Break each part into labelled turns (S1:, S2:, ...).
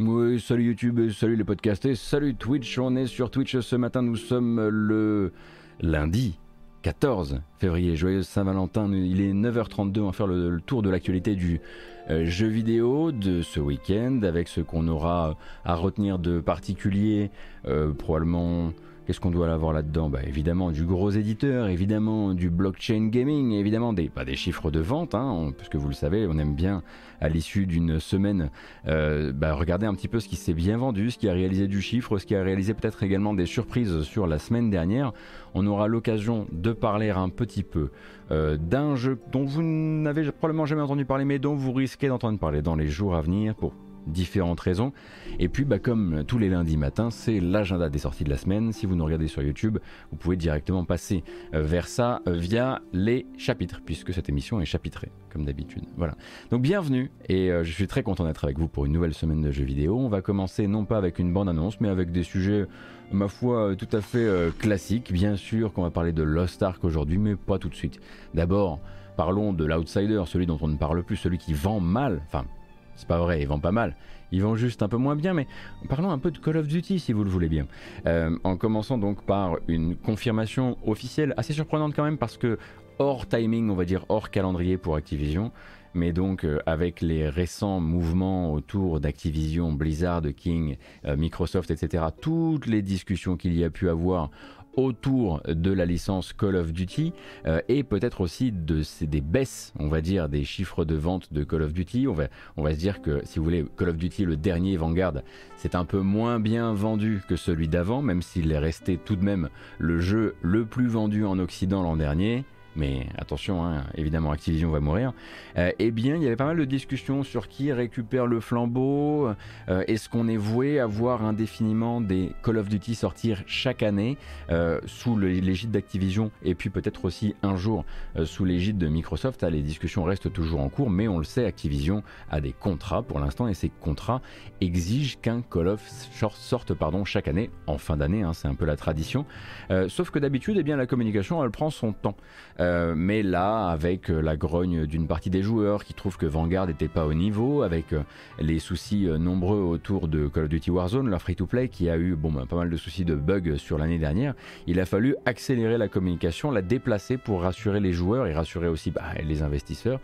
S1: Oui, salut YouTube, salut les podcasts et salut Twitch. On est sur Twitch ce matin, nous sommes le lundi 14 février. Joyeuse Saint-Valentin, il est 9h32, on va faire le, tour de l'actualité du euh, jeu vidéo de ce week-end avec ce qu'on aura à retenir de particulier, euh, probablement Qu'est-ce qu'on doit avoir là-dedans? Bah, Évidemment du gros éditeur, évidemment du blockchain gaming, évidemment des, des chiffres de vente, hein, vous le savez, on aime bien à l'issue d'une semaine euh, bah, regarder un petit peu ce qui s'est bien vendu, ce qui a réalisé du chiffre, ce qui a réalisé peut-être également des surprises sur la semaine dernière. On aura l'occasion de parler un petit peu euh, d'un jeu dont vous n'avez probablement jamais entendu parler, mais dont vous risquez d'entendre parler dans les jours à venir différentes raisons. Et puis, bah, comme tous les lundis matins, c'est l'agenda des sorties de la semaine. Si vous nous regardez sur YouTube, vous pouvez directement passer euh, vers ça euh, via les chapitres, puisque cette émission est chapitrée, comme d'habitude. Voilà. Donc, bienvenue, et euh, je suis très content d'être avec vous pour une nouvelle semaine de jeux vidéo. On va commencer non pas avec une bande-annonce, mais avec des sujets, ma foi, tout à fait classiques. Bien sûr qu'on va parler de Lost Ark aujourd'hui, mais pas tout de suite. D'abord, parlons de l'outsider, celui dont on ne parle plus, celui qui vend mal, enfin c'est pas vrai, ils vendent pas mal. Ils vendent juste un peu moins bien, mais parlons un peu de Call of Duty si vous le voulez bien. Euh, en commençant donc par une confirmation officielle assez surprenante quand même parce que hors timing, on va dire hors calendrier pour Activision, mais donc euh, avec les récents mouvements autour d'Activision, Blizzard, King, euh, Microsoft, etc., toutes les discussions qu'il y a pu avoir autour de la licence Call of Duty euh, et peut-être aussi de, des baisses, on va dire, des chiffres de vente de Call of Duty. On va, on va se dire que, si vous voulez, Call of Duty, le dernier Vanguard, c'est un peu moins bien vendu que celui d'avant, même s'il est resté tout de même le jeu le plus vendu en Occident l'an dernier mais attention, hein, évidemment Activision va mourir, euh, eh bien il y avait pas mal de discussions sur qui récupère le flambeau, euh, est-ce qu'on est voué à voir indéfiniment des Call of Duty sortir chaque année euh, sous l'égide d'Activision et puis peut-être aussi un jour sous l'égide de Microsoft, ah, les discussions restent toujours en cours, mais on le sait, Activision a des contrats pour l'instant et ces contrats exigent qu'un Call of sorte pardon, chaque année, en fin d'année, hein, c'est un peu la tradition, sauf que d'habitude, eh bien, la communication elle prend son temps. Euh, mais là, avec euh, la grogne d'une partie des joueurs qui trouvent que Vanguard n'était pas au niveau, avec euh, les soucis nombreux autour de Call of Duty Warzone, leur free-to-play, qui a eu bon, bah, pas mal de soucis de bugs sur l'année dernière, il a fallu accélérer la communication, la déplacer pour rassurer les joueurs et rassurer aussi bah, les investisseurs.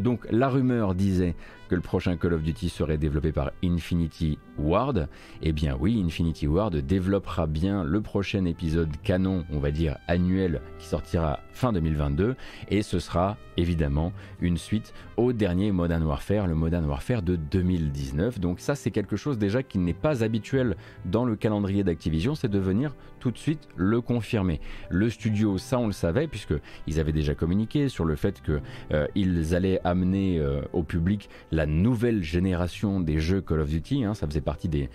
S1: donc la rumeur disait que le prochain Call of Duty serait développé par Infinity Ward. Eh bien oui, Infinity Ward développera bien le prochain épisode canon, on va dire annuel, qui sortira fin 2022, et ce sera évidemment une suite au dernier Modern Warfare, le Modern Warfare de 2019. Donc ça c'est quelque chose déjà qui n'est pas habituel dans le calendrier d'Activision, c'est de venir tout de suite le confirmer. Le studio, ça on le savait, puisqu'ils avaient déjà communiqué sur le fait qu'ils euh, allaient amener euh, au public la nouvelle génération des jeux Call of Duty, hein. ça faisait partie des,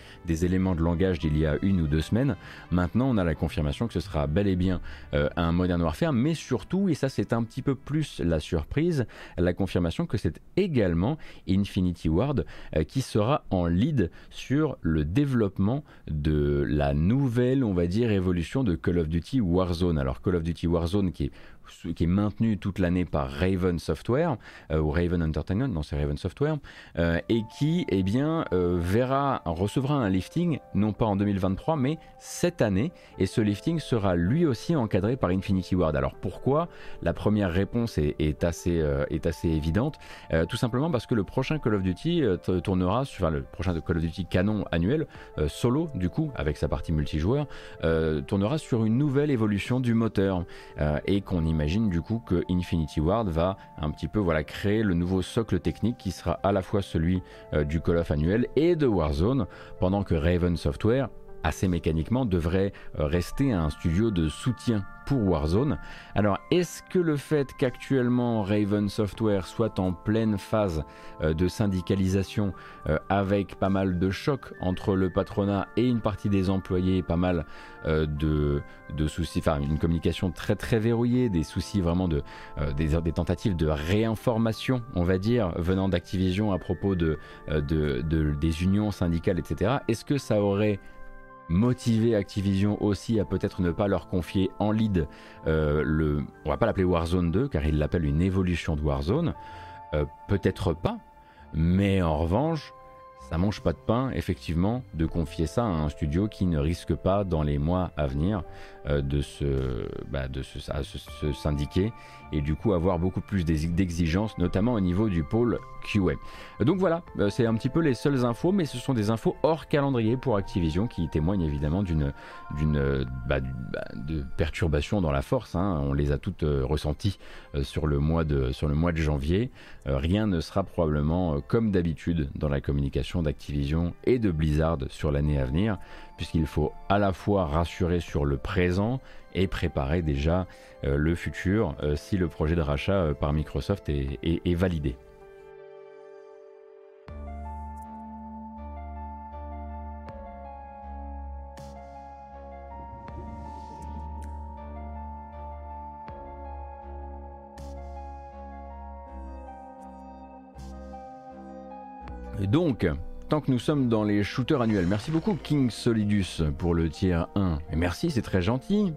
S1: éléments de langage d'il y a une ou deux semaines. Maintenant on a la confirmation que ce sera bel et bien euh, un Modern Warfare, mais surtout, et ça c'est un petit peu plus la surprise, la confirmation que c'est également Infinity Ward euh, qui sera en lead sur le développement de la nouvelle, on va dire, évolution de Call of Duty Warzone. Alors Call of Duty Warzone qui est qui est maintenu toute l'année par Raven Software euh, ou Raven Entertainment, non c'est Raven Software, euh, et qui eh bien euh, recevra un lifting non pas en 2023 mais cette année. Et ce lifting sera lui aussi encadré par Infinity Ward. Alors pourquoi? La première réponse est, assez est assez évidente, tout simplement parce que le prochain Call of Duty tournera sur enfin, le prochain Call of Duty canon annuel solo du coup avec sa partie multijoueur tournera sur une nouvelle évolution du moteur et qu'on imagine imagine du coup que Infinity Ward va un petit peu voilà, créer le nouveau socle technique qui sera à la fois celui euh, du Call of annuel et de Warzone, pendant que Raven Software, assez mécaniquement, devrait euh, rester un studio de soutien pour Warzone. Alors, est-ce que le fait qu'actuellement Raven Software soit en pleine phase euh, de syndicalisation euh, avec pas mal de chocs entre le patronat et une partie des employés, pas mal de, de, soucis, enfin une communication très très verrouillée, des soucis vraiment de des, tentatives de réinformation, on va dire, venant d'Activision à propos de, de, des unions syndicales, etc. Est-ce que ça aurait motiver Activision aussi à peut-être ne pas leur confier en lead euh, le, on va pas l'appeler Warzone 2 car il l'appelle une évolution de Warzone, euh, peut-être pas, mais en revanche, ça mange pas de pain, effectivement, de confier ça à un studio qui ne risque pas, dans les mois à venir, de, se, bah, de se, syndiquer et du coup avoir beaucoup plus d'exigences, notamment au niveau du pôle QA. Donc voilà, euh, c'est un petit peu les seules infos, mais ce sont des infos hors calendrier pour Activision qui témoignent évidemment d'une bah, bah, de perturbation dans la force. Hein. On les a toutes euh, ressenties de sur le mois de janvier. rien ne sera probablement comme d'habitude dans la communication d'Activision et de Blizzard sur l'année à venir puisqu'il faut à la fois rassurer sur le présent et préparer déjà euh, le futur euh, si le projet de rachat euh, par Microsoft est, validé. donc, tant que nous sommes dans les shooters annuels. Merci beaucoup King Solidus pour le tiers 1. Et merci, c'est très gentil.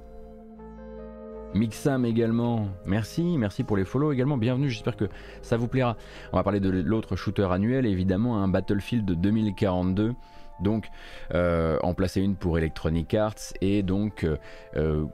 S1: Mixam également, merci, merci pour les follow également, bienvenue, j'espère que ça vous plaira. On va parler de l'autre shooter annuel, évidemment, un Battlefield 2042. Donc, euh, en placer une pour Electronic Arts et donc euh,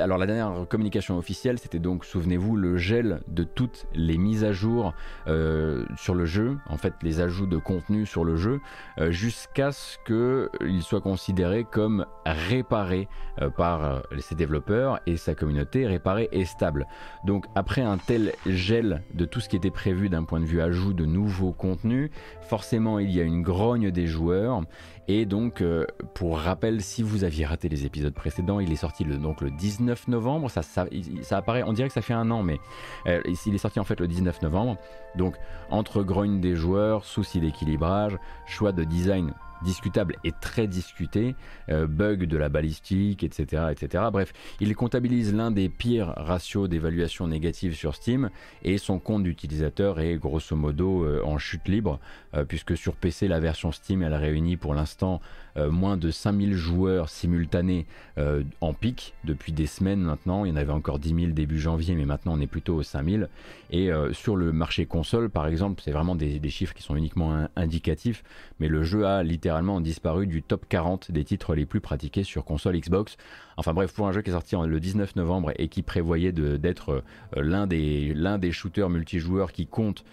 S1: alors la dernière communication officielle, c'était donc, souvenez-vous, le gel de toutes les mises à jour euh, sur le jeu, en fait les ajouts de contenu sur le jeu, euh, jusqu'à ce qu'il soit considéré comme réparé euh, par ses développeurs et sa communauté, réparé et stable. Donc après un tel gel de tout ce qui était prévu d'un point de vue ajout de nouveaux contenus, forcément il y a une grogne des joueurs et donc, euh, pour rappel, si vous aviez raté les épisodes précédents, il est sorti le, donc le 19 novembre. Ça, apparaît, on dirait que ça fait un an, mais euh, il est sorti en fait le 19 novembre. Donc, entre grogne des joueurs, soucis d'équilibrage, choix de design discutable et très discuté, euh, bug de la balistique, etc., etc. Bref, il comptabilise l'un des pires ratios d'évaluation négative sur Steam et son compte d'utilisateur est grosso modo euh, en chute libre, euh, puisque sur PC la version Steam elle réunit pour l'instant euh, moins de 5000 joueurs simultanés euh, en pic depuis des semaines maintenant. Il y en avait encore 10 000 début janvier, mais maintenant on est plutôt aux 5000. Et euh, sur le marché console, par exemple, c'est vraiment des, chiffres qui sont uniquement indicatifs, mais le jeu a littéralement disparu du top 40 des titres les plus pratiqués sur console Xbox. Enfin bref, pour un jeu qui est sorti le 19 novembre et qui prévoyait d'être l'un des, shooters multijoueurs qui compte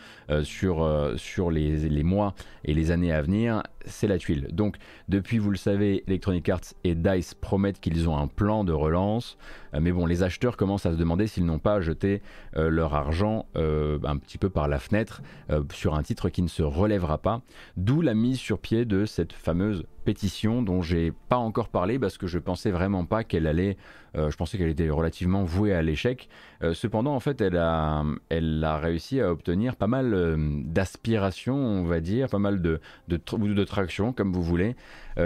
S1: sur, sur les, les mois et les années à venir, c'est la tuile. Donc depuis, vous le savez, Electronic Arts et DICE promettent qu'ils ont un plan de relance. Euh, mais bon, les acheteurs commencent à se demander s'ils n'ont pas jeté euh, leur argent euh, un petit peu par la fenêtre sur un titre qui ne se relèvera pas. D'où la mise sur pied de cette fameuse dont j'ai pas encore parlé parce que je pensais vraiment pas qu'elle allait. Je pensais qu'elle était relativement vouée à l'échec. cependant, en fait, elle a, réussi à obtenir pas mal d'aspirations, on va dire, pas mal de, traction, comme vous voulez.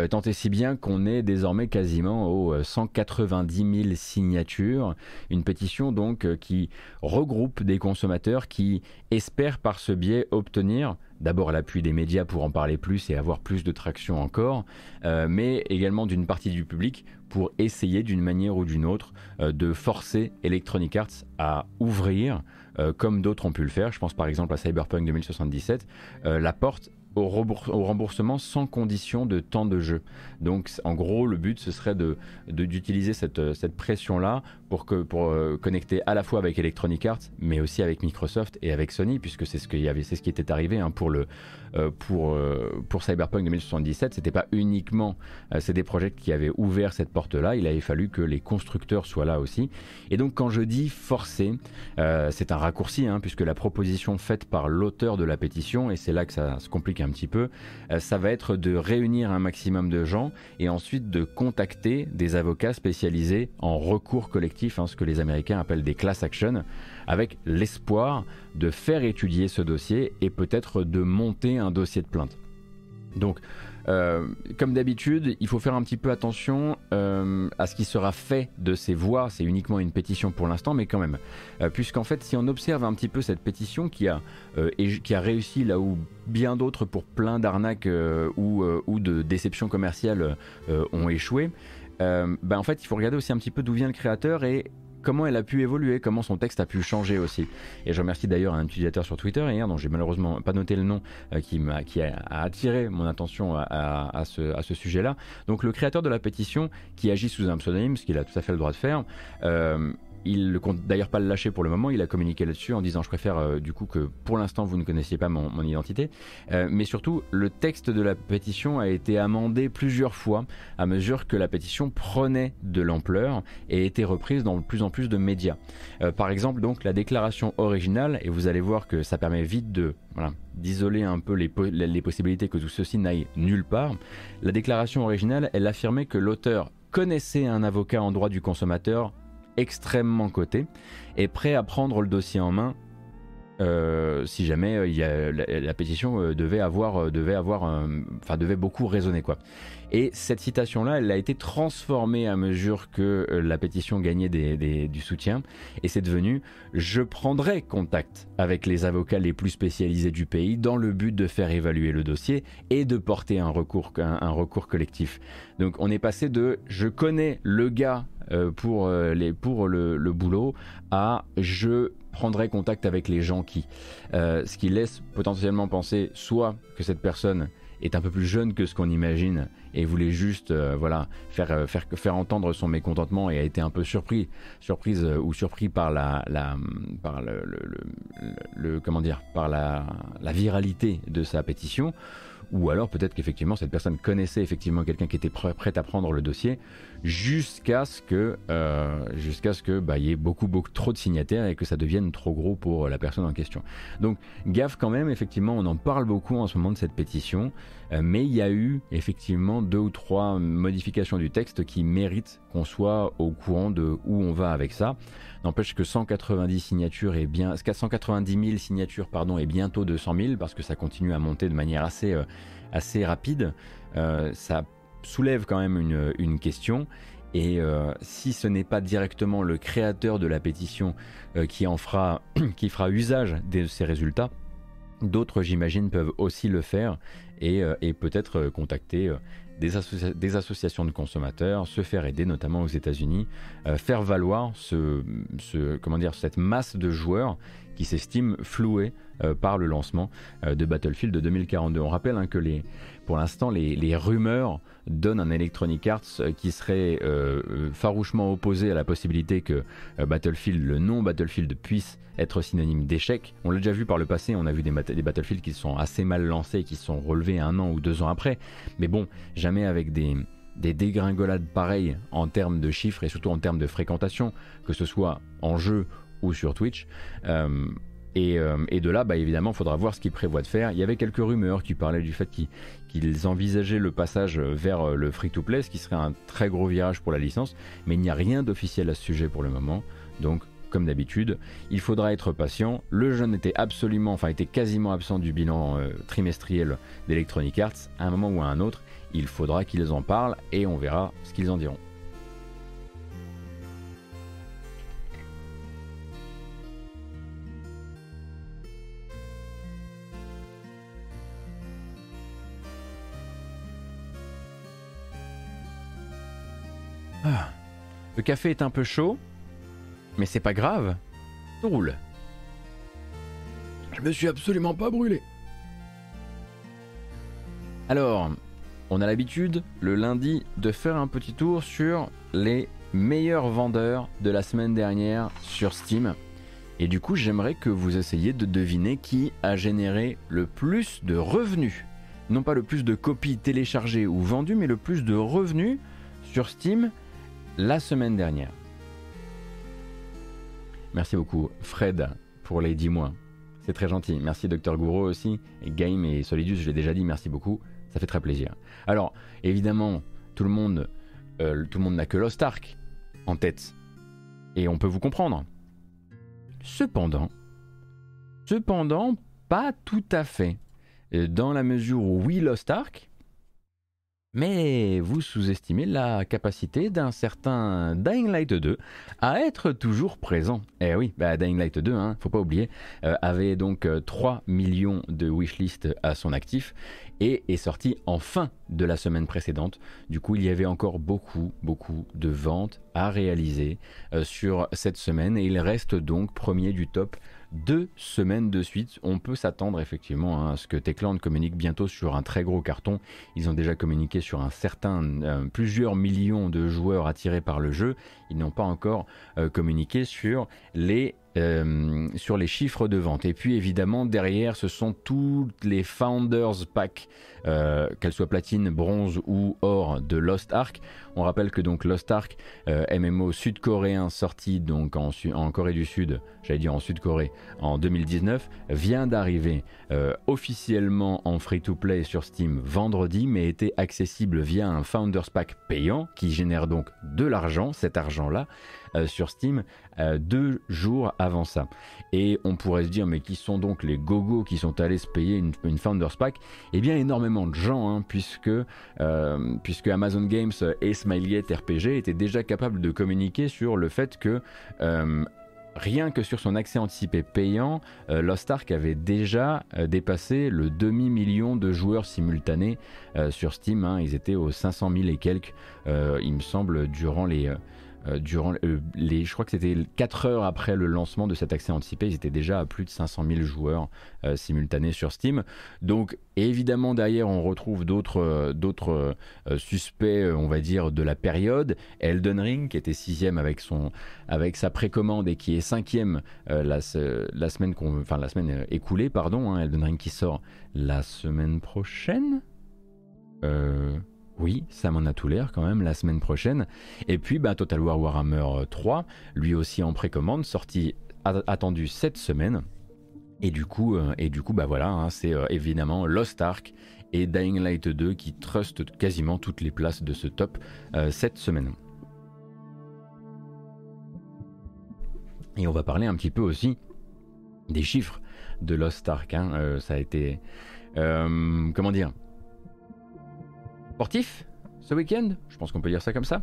S1: tant et si bien qu'on est désormais quasiment aux 190 000 signatures une pétition donc euh, qui regroupe des consommateurs qui espèrent par ce biais obtenir d'abord l'appui des médias pour en parler plus et avoir plus de traction encore, euh, mais également d'une partie du public pour essayer d'une manière ou d'une autre euh, de forcer Electronic Arts à ouvrir, comme d'autres ont pu le faire, je pense par exemple à Cyberpunk 2077, la porte au, remboursement sans condition de temps de jeu. Donc en gros, le but ce serait de, d'utiliser cette, cette pression-là pour, que, pour euh, connecter à la fois avec Electronic Arts, mais aussi avec Microsoft et avec Sony, puisque c'est ce, ce qui était arrivé hein, pour, le, euh, pour, euh, pour Cyberpunk 2077. C'était pas uniquement c'est des projets qui avaient ouvert cette porte-là, il avait fallu que les constructeurs soient là aussi. Et donc quand je dis forcer, c'est un raccourci, hein, puisque la proposition faite par l'auteur de la pétition, et c'est là que ça se complique un petit peu, ça va être de réunir un maximum de gens et ensuite de contacter des avocats spécialisés en recours collectif Hein, ce que les Américains appellent des class action, avec l'espoir de faire étudier ce dossier et peut-être de monter un dossier de plainte. Donc, euh, comme d'habitude, il faut faire un petit peu attention euh, à ce qui sera fait de ces voix. C'est uniquement une pétition pour l'instant, mais quand même. Euh, puisqu'en fait, si on observe un petit peu cette pétition qui a, réussi là où bien d'autres, pour plein d'arnaques ou, de déceptions commerciales, ont échoué, bah, en fait, il faut regarder aussi un petit peu d'où vient le créateur et comment elle a pu évoluer, comment son texte a pu changer aussi. Et je remercie d'ailleurs un utilisateur sur Twitter hier, dont j'ai malheureusement pas noté le nom, euh, qui, a, attiré mon attention à, ce, à ce sujet-là. Donc le créateur de la pétition, qui agit sous un pseudonyme, ce qu'il a tout à fait le droit de faire, euh, il ne compte d'ailleurs pas le lâcher pour le moment, il a communiqué là-dessus en disant je préfère euh, du coup que pour l'instant vous ne connaissiez pas mon, identité. Euh, mais surtout, le texte de la pétition a été amendé plusieurs fois à mesure que la pétition prenait de l'ampleur et était reprise dans de plus en plus de médias. Euh, par exemple, donc la déclaration originale, et vous allez voir que ça permet vite de d'isoler un peu les, les possibilités que tout ceci n'aille nulle part. La déclaration originale, elle affirmait que l'auteur connaissait un avocat en droit du consommateur extrêmement coté et prêt à prendre le dossier en main euh, si jamais euh, la, pétition euh, devait avoir, devait avoir, enfin devait beaucoup résonner quoi. Et cette citation-là, elle a été transformée à mesure que la pétition gagnait du soutien, et c'est devenu je prendrai contact avec les avocats les plus spécialisés du pays dans le but de faire évaluer le dossier et de porter un recours, collectif. Donc on est passé de je connais le gars pour, pour le, boulot à je prendrai contact avec les gens qui. Euh, ce qui laisse potentiellement penser soit que cette personne est un peu plus jeune que ce qu'on imagine et voulait juste voilà faire, faire, faire entendre son mécontentement et a été un peu surpris surprise ou surpris par la, la par le, le, comment dire par la, la viralité de sa pétition ou alors peut-être qu'effectivement cette personne connaissait effectivement quelqu'un qui était prêt, à prendre le dossier jusqu'à ce que euh, jusqu'à ce que bah, y ait beaucoup beaucoup trop de signataires et que ça devienne trop gros pour la personne en question. Donc gaffe quand même effectivement on en parle beaucoup en ce moment de cette pétition euh, mais il y a eu effectivement deux ou trois modifications du texte qui méritent qu'on soit au courant de où on va avec ça. N'empêche que 190 signatures et bien 190 000 signatures pardon et bientôt 200 000 parce que ça continue à monter de manière assez euh, assez rapide. Ça soulève quand même une, question. Et euh, si ce n'est pas directement le créateur de la pétition qui en fera, qui fera usage de ces résultats, d'autres, j'imagine, peuvent aussi le faire et, et peut-être contacter des, associations de consommateurs, se faire aider, notamment aux États-Unis, euh, faire valoir ce, comment dire, cette masse de joueurs qui s'estiment floués euh, par le lancement euh, de Battlefield de 2042. On rappelle hein, que les, pour l'instant, les, rumeurs donnent un Electronic Arts euh, qui serait farouchement opposé à la possibilité que Battlefield, le nom Battlefield, puisse être synonyme d'échec. On l'a déjà vu par le passé, on a vu des, des Battlefield qui sont assez mal lancés, qui sont relevés un an ou deux ans après. Mais bon, jamais avec des, des dégringolades pareilles en termes de chiffres et surtout en termes de fréquentation, que ce soit en jeu ou sur Twitch. Euh, et, de là, bah, évidemment, il faudra voir ce qu'ils prévoient de faire. Il y avait quelques rumeurs qui parlaient du fait qu'ils envisageaient le passage vers euh, le free-to-play, ce qui serait un très gros virage pour la licence, mais il n'y a rien d'officiel à ce sujet pour le moment. Donc, comme d'habitude, il faudra être patient. Le jeu était absolument, enfin était quasiment absent du bilan euh, trimestriel d'Electronic Arts. À un moment ou à un autre, il faudra qu'ils en parlent et on verra ce qu'ils en diront. Ah. Le café est un peu chaud, mais c'est pas grave. On roule. Je me suis absolument pas brûlé. Alors, on a l'habitude le lundi de faire un petit tour sur les meilleurs vendeurs de la semaine dernière sur Steam. Et du coup, j'aimerais que vous essayiez de deviner qui a généré le plus de revenus. Non pas le plus de copies téléchargées ou vendues, mais le plus de revenus sur Steam la semaine dernière. Merci beaucoup Fred pour les 10 mois. C'est très gentil. Merci Dr Gouro aussi. Game et Solidus, je l'ai déjà dit, merci beaucoup. Ça fait très plaisir. Alors, évidemment, tout le monde euh, tout le monde n'a que Lost Ark en tête. Et on peut vous comprendre. Cependant, cependant, pas tout à fait. Euh, dans la mesure où oui, Lost Ark, mais vous sous-estimez la capacité d'un certain Dying Light 2 à être toujours présent. Eh oui, bah Dying Light 2, hein, faut pas oublier, euh, avait donc 3 euh, millions de wishlist à son actif et est sorti en fin de la semaine précédente. Du coup, il y avait encore beaucoup, beaucoup de ventes à réaliser euh, sur cette semaine et il reste donc premier du top deux semaines de suite. On peut s'attendre effectivement hein, à ce que Techland communique bientôt sur un très gros carton. Ils ont déjà communiqué sur un certain, euh, plusieurs millions de joueurs attirés par le jeu. Ils n'ont pas encore euh, communiqué sur les euh, sur les chiffres de vente. Et puis évidemment, derrière, ce sont toutes les Founders Pack, euh, qu'elles soient platine, bronze ou or de Lost Ark. On rappelle que donc Lost Ark, euh, MMO sud-coréen sorti donc en, en, Corée du Sud, j'allais dire en Sud-Corée, en 2019, vient d'arriver officiellement en free-to-play sur Steam vendredi, mais était accessible via un Founders Pack payant qui génère donc de l'argent, cet argent-là. Euh, sur Steam euh, deux jours avant ça. Et on pourrait se dire, mais qui sont donc les gogos qui sont allés se payer une, Founders Pack? Eh bien, énormément de gens, hein, puisque, euh, puisque Amazon Games et Smilegate RPG étaient déjà capables de communiquer sur le fait que rien que sur son accès anticipé payant, Lost Ark avait déjà dépassé le demi-million de joueurs simultanés sur Steam. Hein. Ils étaient aux 500 000 et quelques, il me semble, durant les, durant euh, les, je crois que c'était 4 heures après le lancement de cet accès anticipé, ils étaient déjà à plus de 500 000 joueurs euh, simultanés sur Steam. Donc évidemment derrière on retrouve d'autres d'autres suspects, on va dire, de la période. Elden Ring qui était sixième avec son avec sa précommande et qui est cinquième la, la semaine enfin la semaine écoulée, pardon. Hein, Elden Ring qui sort la semaine prochaine. Euh, oui, ça m'en a tout l'air quand même la semaine prochaine. Et puis bah, Total War Warhammer 3, euh, lui aussi en précommande, sorti attendu cette semaine. Et du coup, euh, et du coup bah voilà, hein, c'est euh, évidemment Lost Ark et Dying Light 2 qui trustent quasiment toutes les places de ce top cette semaine. Et on va parler un petit peu aussi des chiffres de Lost Ark. Hein. ça a été, comment dire, sportif ce week-end, je pense qu'on peut dire ça comme ça.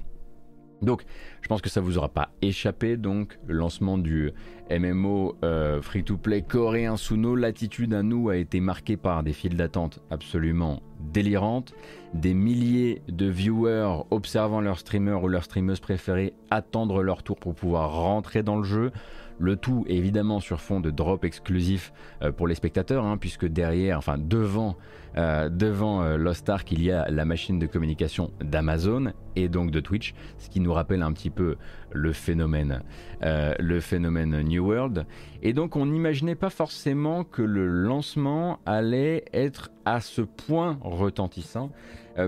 S1: Donc, je pense que ça vous aura pas échappé. Donc, le lancement du MMO euh, free-to-play coréen sous nos latitudes à nous a été marqué par des files d'attente absolument délirantes, des milliers de viewers observant leur streamer ou leur streameuse préférée attendre leur tour pour pouvoir rentrer dans le jeu. Le tout évidemment sur fond de drop exclusif euh, pour les spectateurs, hein, puisque derrière, enfin devant, euh, euh, il y a la machine de communication d'Amazon et donc de Twitch, ce qui nous rappelle un petit peu le phénomène, le phénomène New World. Et donc on n'imaginait pas forcément que le lancement allait être à ce point retentissant,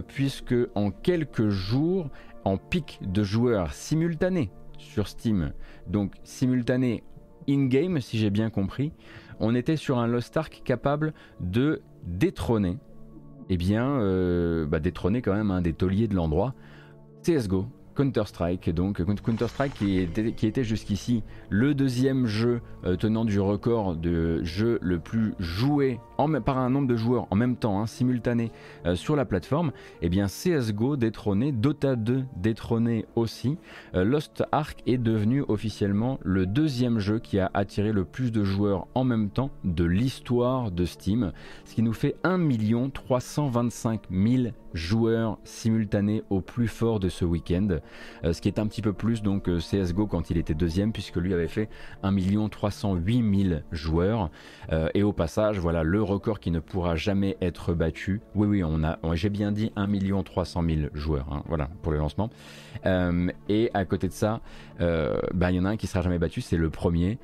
S1: puisque en quelques jours, en pic de joueurs simultanés sur Steam, donc simultané in-game, si j'ai bien compris, on était sur un Lost Ark capable de détrôner, eh bien, euh, bah, détrôner quand même un des tauliers de l'endroit, CSGO, Counter-Strike, donc Counter-Strike qui, était, jusqu'ici le deuxième jeu euh, tenant du record de jeu le plus joué par un nombre de joueurs en même temps, hein, simultané euh, sur la plateforme, eh bien CSGO détrôné, Dota 2 détrôné aussi, euh, Lost Ark est devenu officiellement le deuxième jeu qui a attiré le plus de joueurs en même temps de l'histoire de Steam, ce qui nous fait 1 325 000 joueurs simultanés au plus fort de ce week-end, euh, ce qui est un petit peu plus donc CSGO quand il était deuxième puisque lui avait fait 1 308 000 joueurs. Et au passage voilà le record qui ne pourra jamais être battu. Oui oui on a j'ai bien dit 1 300 000 joueurs hein, voilà pour le lancement et à côté de ça bah, il y en a un qui sera jamais battu c'est le premier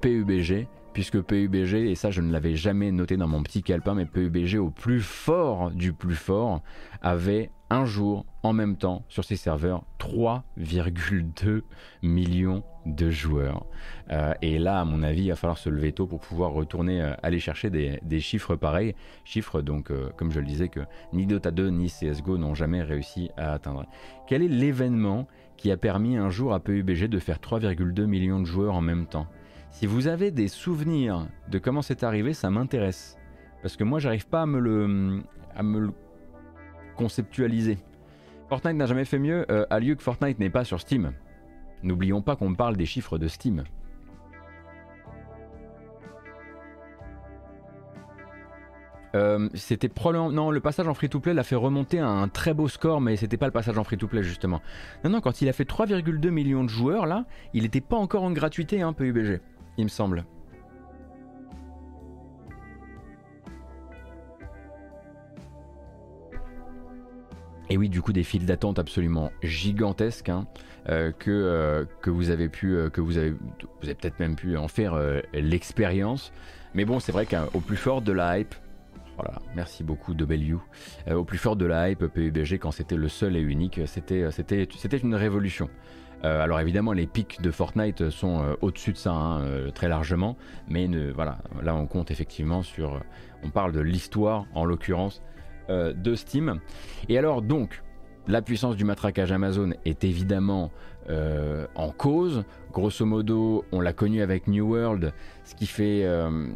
S1: PUBG puisque PUBG, et ça je ne l'avais jamais noté dans mon petit calepin, mais PUBG au plus fort du plus fort avait un jour en même temps sur ses serveurs 3,2 millions de joueurs. Euh, et là, à mon avis, il va falloir se lever tôt pour pouvoir retourner euh, aller chercher des, chiffres pareils. Chiffres, donc, euh, comme je le disais, que ni Dota 2 ni CSGO n'ont jamais réussi à atteindre. Quel est l'événement qui a permis un jour à PUBG de faire 3,2 millions de joueurs en même temps? Si vous avez des souvenirs de comment c'est arrivé, ça m'intéresse. Parce que moi, j'arrive pas à me le, à me le conceptualiser. Fortnite n'a jamais fait mieux, euh, à lieu que Fortnite n'est pas sur Steam. N'oublions pas qu'on parle des chiffres de Steam. Euh, c'était probablement. Non, le passage en free-to-play l'a fait remonter à un très beau score, mais c'était pas le passage en free-to-play justement. Non, non, quand il a fait 3,2 millions de joueurs là, il n'était pas encore en gratuité, un hein, PUBG, il me semble. Et oui, du coup, des files d'attente absolument gigantesques hein, euh, que, euh, que vous avez pu, que vous avez, vous avez peut-être même pu en faire l'expérience. Mais bon, c'est vrai qu'au plus fort de la hype, voilà, merci beaucoup W. Euh, au plus fort de la hype PUBG, quand c'était le seul et unique, c'était, c'était, c'était une révolution. Euh, alors évidemment, les pics de Fortnite sont euh, au-dessus de ça hein, très largement, mais voilà, là on compte effectivement sur, on parle de l'histoire en l'occurrence de Steam. Et alors donc, la puissance du matraquage Amazon est évidemment en cause. Grosso modo, on l'a connu avec New World, ce qui fait euh,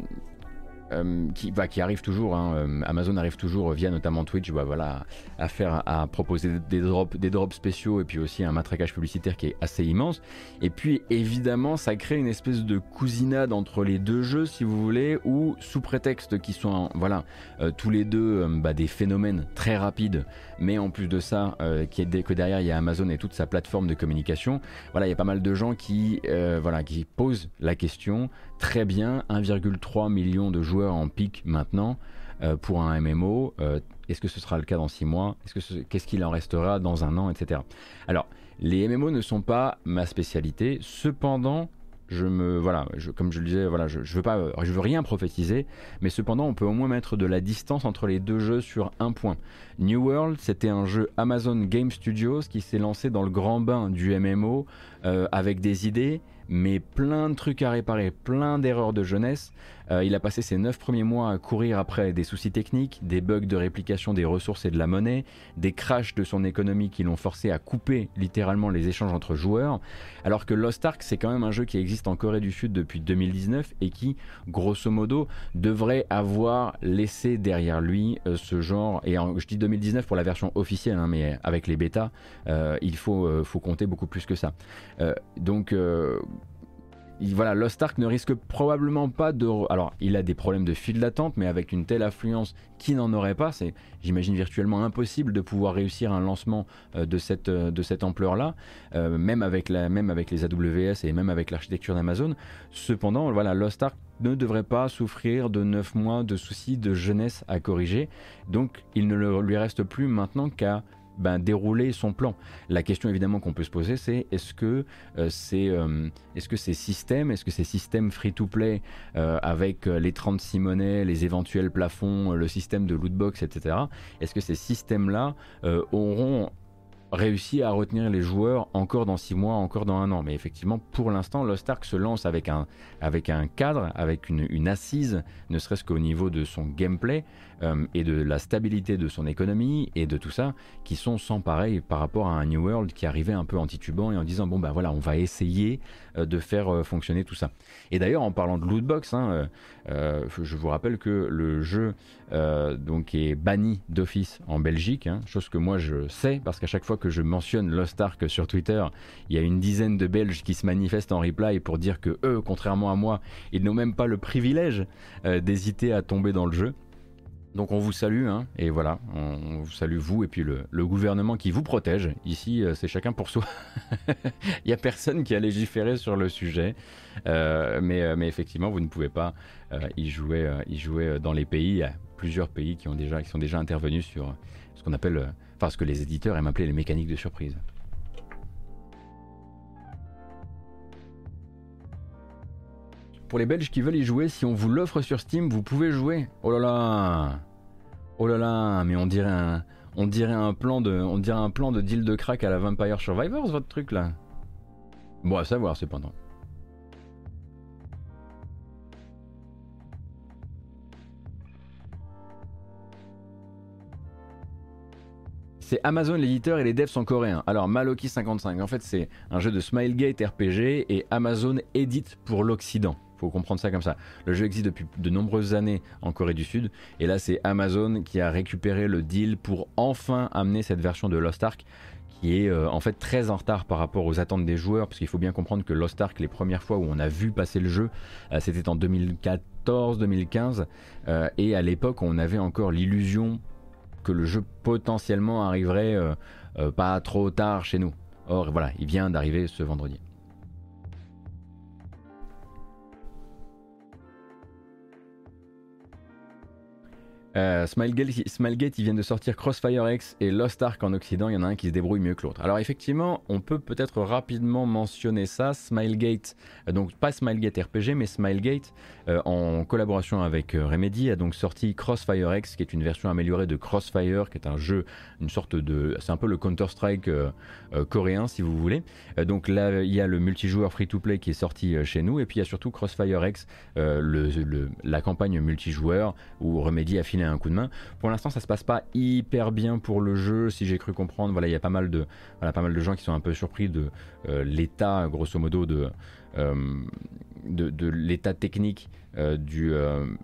S1: qui, bah, qui arrive toujours, hein, euh, Amazon arrive toujours via notamment Twitch, bah, voilà, à faire, à proposer des drops, spéciaux et puis aussi un matraquage publicitaire qui est assez immense. Et puis évidemment, ça crée une espèce de cousinade entre les deux jeux, si vous voulez, ou sous prétexte qu'ils sont, voilà, euh, tous les deux bah, des phénomènes très rapides, mais en plus de ça, que derrière il y a Amazon et toute sa plateforme de communication. Voilà, il y a pas mal de gens qui, voilà, qui posent la question très bien 1,3 million de joueurs en pic maintenant euh, pour un MMO. Euh, est-ce que ce sera le cas dans 6 mois? Qu'est-ce qu'il en restera dans un an, etc. Alors, les MMO ne sont pas ma spécialité. Cependant, je me voilà, comme je le disais, voilà, je, je, veux pas, je veux rien prophétiser, mais cependant, on peut au moins mettre de la distance entre les deux jeux sur un point. New World, c'était un jeu Amazon Game Studios qui s'est lancé dans le grand bain du MMO euh, avec des idées mais plein de trucs à réparer, plein d'erreurs de jeunesse. Euh, il a passé ses 9 premiers mois à courir après des soucis techniques, des bugs de réplication des ressources et de la monnaie, des crashs de son économie qui l'ont forcé à couper littéralement les échanges entre joueurs, alors que Lost Ark c'est quand même un jeu qui existe en Corée du Sud depuis 2019 et qui, grosso modo, devrait avoir laissé derrière lui euh, ce genre, et je dis 2019 pour la version officielle, hein, mais avec les bêtas, euh, il faut, faut compter beaucoup plus que ça. donc voilà, Lost Ark ne risque probablement pas de. Alors, il a des problèmes de fil d'attente, mais avec une telle affluence qui n'en aurait pas, c'est, j'imagine, virtuellement impossible de pouvoir réussir un lancement euh, de cette, euh, de cette ampleur-là, euh, même, avec même avec les AWS et même avec l'architecture d'Amazon. Cependant, voilà, Lost Ark ne devrait pas souffrir de 9 mois de soucis de jeunesse à corriger. Donc, il ne lui reste plus maintenant qu'à ben, dérouler son plan. La question évidemment qu'on peut se poser, c'est est-ce que, euh, euh, est-ce que ces systèmes, est-ce que ces systèmes free-to-play euh, avec les 36 monnaies, les éventuels plafonds, le système de lootbox, etc., est-ce que ces systèmes-là auront réussi à retenir les joueurs encore dans 6 mois, encore dans un an? Mais effectivement, pour l'instant, Lost Ark se lance avec un, avec un cadre, avec une assise, ne serait-ce qu'au niveau de son gameplay, euh, et de la stabilité de son économie et de tout ça, qui sont sans pareil par rapport à un New World qui arrivait un peu en titubant et en disant bon ben voilà, on va essayer euh, de faire euh, fonctionner tout ça. Et d'ailleurs, en parlant de lootbox, hein, je vous rappelle que le jeu donc est banni d'office en Belgique, hein, chose que moi je sais parce qu'à chaque fois que je mentionne Lost Ark sur Twitter, il y a une dizaine de Belges qui se manifestent en reply pour dire que eux, contrairement à moi, ils n'ont même pas le privilège d'hésiter à tomber dans le jeu. Donc on vous salue, hein, et voilà, on, vous salue vous et puis le, gouvernement qui vous protège. Ici, euh, c'est chacun pour soi. Il n'y a personne qui a légiféré sur le sujet, euh, mais, euh, mais, effectivement, vous ne pouvez pas y, jouer, y jouer dans les pays. Il y a plusieurs pays qui, ont déjà, qui sont déjà intervenus sur ce qu'on appelle, enfin ce que les éditeurs aiment appeler les mécaniques de surprise. Pour les Belges qui veulent y jouer, si on vous l'offre sur Steam, vous pouvez jouer. Oh là là Oh là là Mais on dirait un, on dirait un plan de, on dirait un plan de deal de crack à la Vampire Survivors, votre truc là. Bon, à savoir cependant. C'est Amazon l'éditeur et les devs sont coréens. Alors Maloki 55, en fait c'est un jeu de Smilegate RPG et Amazon édite pour l'Occident faut comprendre ça comme ça. Le jeu existe depuis de nombreuses années en Corée du Sud, et là c'est Amazon qui a récupéré le deal pour enfin amener cette version de Lost Ark qui est euh, en fait très en retard par rapport aux attentes des joueurs, parce qu'il faut bien comprendre que Lost Ark, les premières fois où on a vu passer le jeu, euh, c'était en 2004 2014-2015, et à l'époque on avait encore l'illusion que le jeu potentiellement arriverait pas trop tard chez nous. Or voilà, il vient d'arriver ce vendredi. Euh, Smilegate, ils viennent de sortir Crossfire X et Lost Ark en Occident. Il y en a un qui se débrouille mieux que l'autre. Alors effectivement, on peut peut-être rapidement mentionner ça. Smilegate, euh, donc pas Smilegate RPG, mais Smilegate, euh, en collaboration avec Remedy, a donc sorti Crossfire X, qui est une version améliorée de Crossfire, qui est un jeu, une sorte de, c'est un peu le Counter Strike coréen, si vous voulez. donc là, il y a le multijoueur free-to-play qui est sorti chez nous, et puis il y a surtout Crossfire X, la campagne multijoueur où Remedy a un coup de main. Pour l'instant, ça se passe pas hyper bien pour le jeu, si j'ai cru comprendre. Voilà, il y a pas mal de, voilà, pas mal de gens qui sont un peu surpris de euh, l'état, grosso modo, de, euh, de, l'état technique euh, du,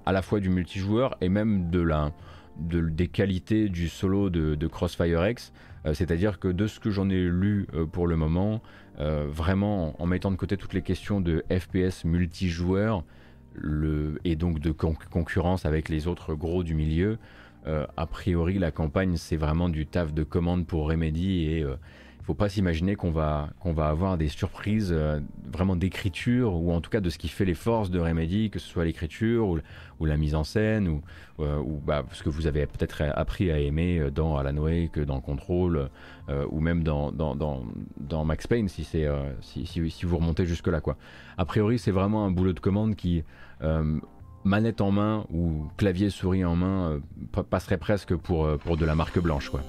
S1: à la fois du multijoueur et même de la, de, des qualités du solo de Crossfire X. C'est-à-dire que de ce que j'en ai lu pour le moment, vraiment en mettant de côté toutes les questions de FPS multijoueur, et donc de concurrence avec les autres gros du milieu, euh, a priori la campagne c'est vraiment du taf de commande pour Remedy et euh, faut pas s'imaginer qu'on va, qu'on va avoir des surprises euh, vraiment d'écriture ou en tout cas de ce qui fait les forces de Remedy, que ce soit l'écriture ou, la mise en scène ou, bah, ce que vous avez peut-être appris à aimer dans Alan Wake, dans Control ou même dans, dans, dans, Max Payne si, si, si, si, vous remontez jusque-là. A priori, c'est vraiment un boulot de commande qui manette en main ou clavier souris en main passerait presque pour, pour de la marque blanche quoi.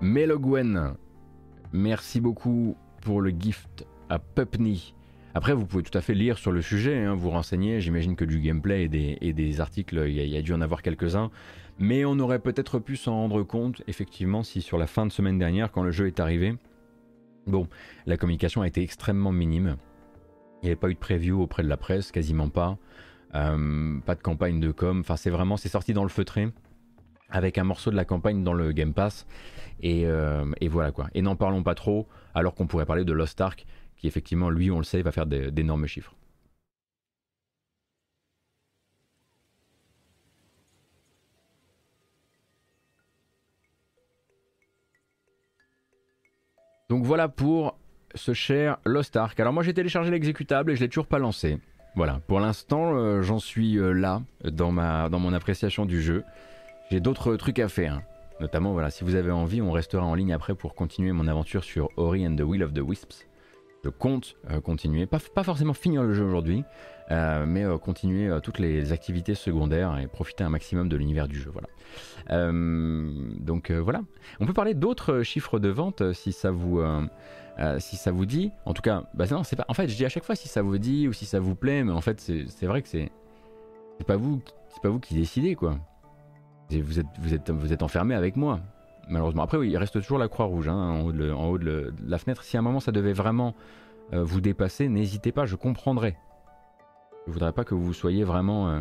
S1: Melogwen, merci beaucoup pour le gift à Pupney. Après, vous pouvez tout à fait lire sur le sujet, hein, vous renseigner. J'imagine que du gameplay et des, articles, il y, a dû en avoir quelques-uns. Mais on aurait peut-être pu s'en rendre compte, effectivement, si sur la fin de semaine dernière, quand le jeu est arrivé, bon, la communication a été extrêmement minime. Il n'y avait pas eu de preview auprès de la presse, quasiment pas. Euh, pas de campagne de com. Enfin, c'est vraiment, c'est sorti dans le feutré avec un morceau de la campagne dans le Game Pass. Euh, et, voilà quoi. Et n'en parlons pas trop, alors qu'on pourrait parler de Lost Ark, qui effectivement, lui, on le sait, va faire d'énormes chiffres. Donc voilà pour ce cher Lost Ark. Alors moi j'ai téléchargé l'exécutable et je l'ai toujours pas lancé. Voilà, pour l'instant euh, j'en suis euh, là dans, ma, dans mon appréciation du jeu. J'ai d'autres trucs à faire. Notamment, voilà, si vous avez envie, on restera en ligne après pour continuer mon aventure sur Ori and the Will of the Wisps. Je compte euh, continuer, pas, pas, forcément finir le jeu aujourd'hui, mais continuer toutes les activités secondaires et profiter un maximum de l'univers du jeu. Voilà. donc voilà. On peut parler d'autres chiffres de vente si ça vous. Si ça vous dit, en tout cas, bah non, c'est pas. En fait, je dis à chaque fois si ça vous dit ou si ça vous plaît, mais en fait, c'est vrai que c'est, pas vous, c'est pas vous qui décidez quoi vous êtes, vous, êtes, vous êtes enfermé avec moi, malheureusement. Après, oui, il reste toujours la croix rouge hein, en haut, de, la fenêtre. Si à un moment ça devait vraiment euh, vous dépasser, n'hésitez pas, je comprendrai. Je voudrais pas que vous soyez vraiment euh,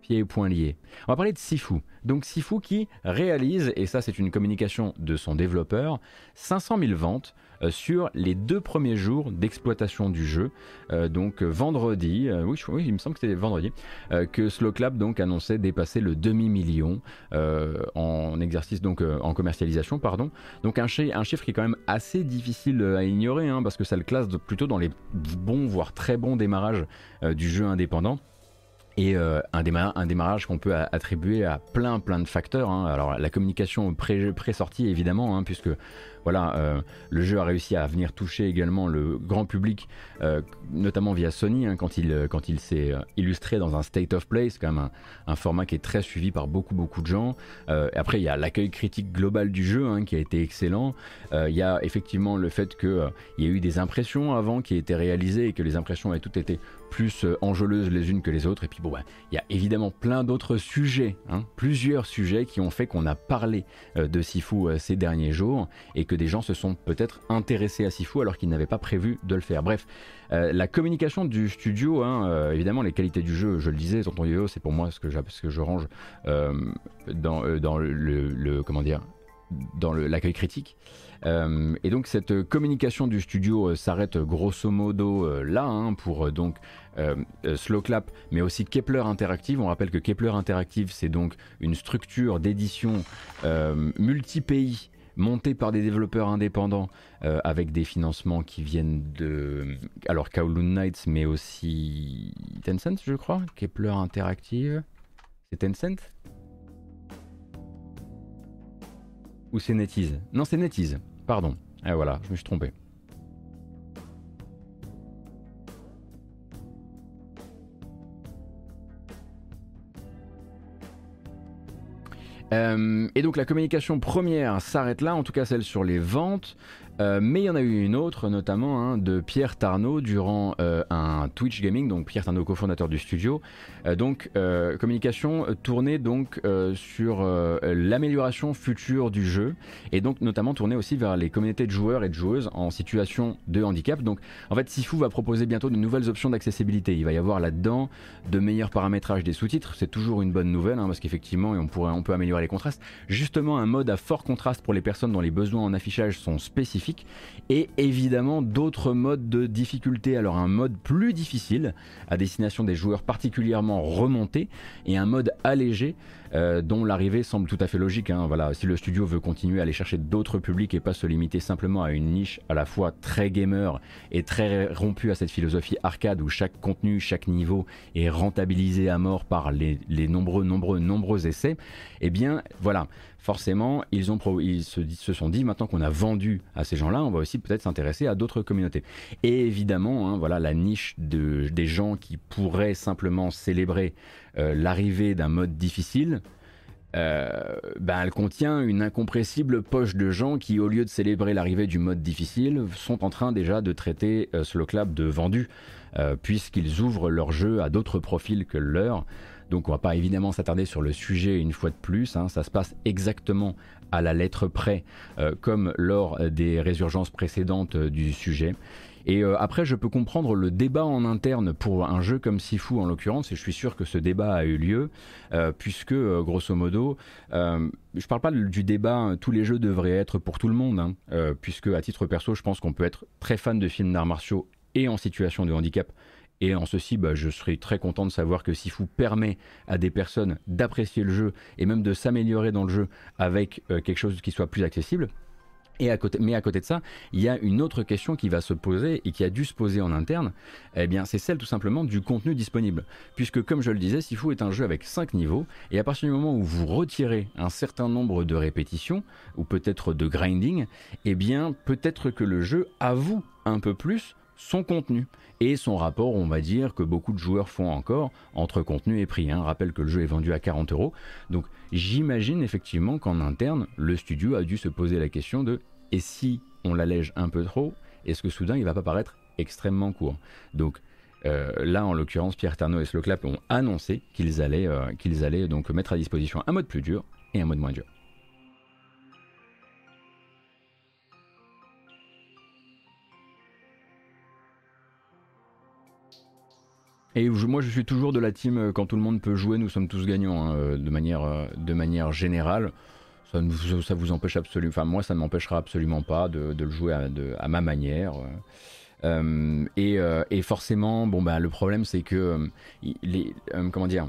S1: pieds et poings liés. On va parler de Sifu. Donc Sifu qui réalise, et ça c'est une communication de son développeur, 500 000 ventes euh, sur les deux premiers jours d'exploitation du jeu. Euh, donc vendredi, euh, oui, oui, il me semble que c'était vendredi, que Slow Clap donc annonçait dépasser le demi-million en exercice, donc en commercialisation, pardon. Donc un, un, chiffre qui est quand même assez difficile à ignorer, hein, parce que ça le classe plutôt dans les bons, voire très bons démarrages du jeu indépendant et euh, un, démarrage qu'on peut attribuer à plein plein de facteurs. Hein. Alors la communication pré-sortie évidemment, hein, puisque voilà, euh, le jeu a réussi à venir toucher également le grand public, euh, notamment via Sony, hein, quand il, quand il s'est illustré dans un State of Play, c'est quand même un, format qui est très suivi par beaucoup beaucoup de gens. après il y a l'accueil critique global du jeu qui a été excellent. il y a effectivement le fait qu'il y a eu des impressions avant qui étaient réalisées et que les impressions avaient toutes été plus euh, enjôleuses les unes que les autres. Et puis bon, bah, il y a évidemment plein d'autres sujets, hein, plusieurs sujets qui ont fait qu'on a parlé euh, de Sifu euh, ces derniers jours et que des gens se sont peut-être intéressés à Sifu alors qu'ils n'avaient pas prévu de le faire. Bref, la communication du studio, hein, évidemment les qualités du jeu, je le disais, Tonton Yo, c'est pour moi ce que, je range dans le, comment dire dans l'accueil critique. Et donc cette communication du studio s'arrête grosso modo là hein, pour donc Clap, mais aussi Kepler Interactive. On rappelle que Kepler Interactive, c'est donc une structure d'édition multi-pays montée par des développeurs indépendants euh, avec des financements qui viennent de alors Kowloon Knights mais aussi Tencent je crois. Kepler Interactive. C'est Tencent? Ou c'est NetEase? Non c'est NetEase pardon et ah, voilà je me suis trompé Euh, et donc la communication première s'arrête là, en tout cas celle sur les ventes. Euh, mais il y en a eu une autre, notamment hein, de Pierre Tarnot durant euh, un Twitch Gaming, donc Pierre Tarnot, cofondateur du studio. donc communication tournée donc sur l'amélioration future du jeu et donc notamment tournée aussi vers les communautés de joueurs et de joueuses en situation de handicap. Donc en fait, Sifu va proposer bientôt de nouvelles options d'accessibilité. Il va y avoir là-dedans de meilleurs paramétrages des sous-titres. C'est toujours une bonne nouvelle hein, parce qu'effectivement, on on peut améliorer les contrastes. Justement, un mode à fort contraste pour les personnes dont les besoins en affichage sont spécifiques. Et évidemment, d'autres modes de difficulté. Alors, un mode plus difficile à destination des joueurs particulièrement remontés et un mode allégé euh, dont l'arrivée semble tout à fait logique. Hein. Voilà, si le studio veut continuer à aller chercher d'autres publics et pas se limiter simplement à une niche à la fois très gamer et très rompue à cette philosophie arcade où chaque contenu, chaque niveau est rentabilisé à mort par les, nombreux, nombreux, nombreux essais, eh bien voilà, forcément, ils, se, sont dit maintenant qu'on a vendu à ces gens-là, on va aussi peut-être s'intéresser à d'autres communautés. Et évidemment, hein, voilà la niche de, des gens qui pourraient simplement célébrer euh, l'arrivée d'un mode difficile, euh, ben elle contient une incompressible poche de gens qui, au lieu de célébrer l'arrivée du mode difficile, sont en train déjà de traiter euh, Slow Clap de vendu, puisqu'ils ouvrent leur jeu à d'autres profils que le leur. Donc on va pas évidemment s'attarder sur le sujet une fois de plus, hein. ça se passe exactement à la lettre près, comme lors des résurgences précédentes du sujet. Et euh, après, je peux comprendre le débat en interne pour un jeu comme Sifu en l'occurrence, et je suis sûr que ce débat a eu lieu, euh, puisque euh, grosso modo, je parle pas du débat, tous les jeux devraient être pour tout le monde, hein, puisque à titre perso, je pense qu'on peut être très fan de films d'arts martiaux et en situation de handicap. Et en ceci, bah, je serais très content de savoir que Sifu permet à des personnes d'apprécier le jeu et même de s'améliorer dans le jeu avec quelque chose qui soit plus accessible. Et à côté, mais à côté de ça, il y a une autre question qui va se poser et qui a dû se poser en interne. Eh bien, c'est celle tout simplement du contenu disponible. Puisque, comme je le disais, Sifu est un jeu avec 5 niveaux. Et à partir du moment où vous retirez un certain nombre de répétitions, ou peut-être de grinding, eh bien, peut-être que le jeu avoue un peu plus son contenu et son rapport, on va dire, que beaucoup de joueurs font encore entre contenu et prix. Hein. Rappelle que le jeu est vendu à 40 euros. Donc j'imagine effectivement qu'en interne, le studio a dû se poser la question de et si on l'allège un peu trop, est-ce que soudain il va pas paraître extrêmement court? Donc euh, là, en l'occurrence, Pierre Tarnot et Slowclap ont annoncé qu'ils allaient, euh, qu'ils allaient donc mettre à disposition un mode plus dur et un mode moins dur. Et moi, je suis toujours de la team euh, quand tout le monde peut jouer, nous sommes tous gagnants hein, euh, de, manière, euh, de manière générale. Ça, ça vous empêche absolument, enfin moi, ça ne m'empêchera absolument pas de, le jouer à, ma manière. et, forcément, bon bah le problème c'est que les, comment dire,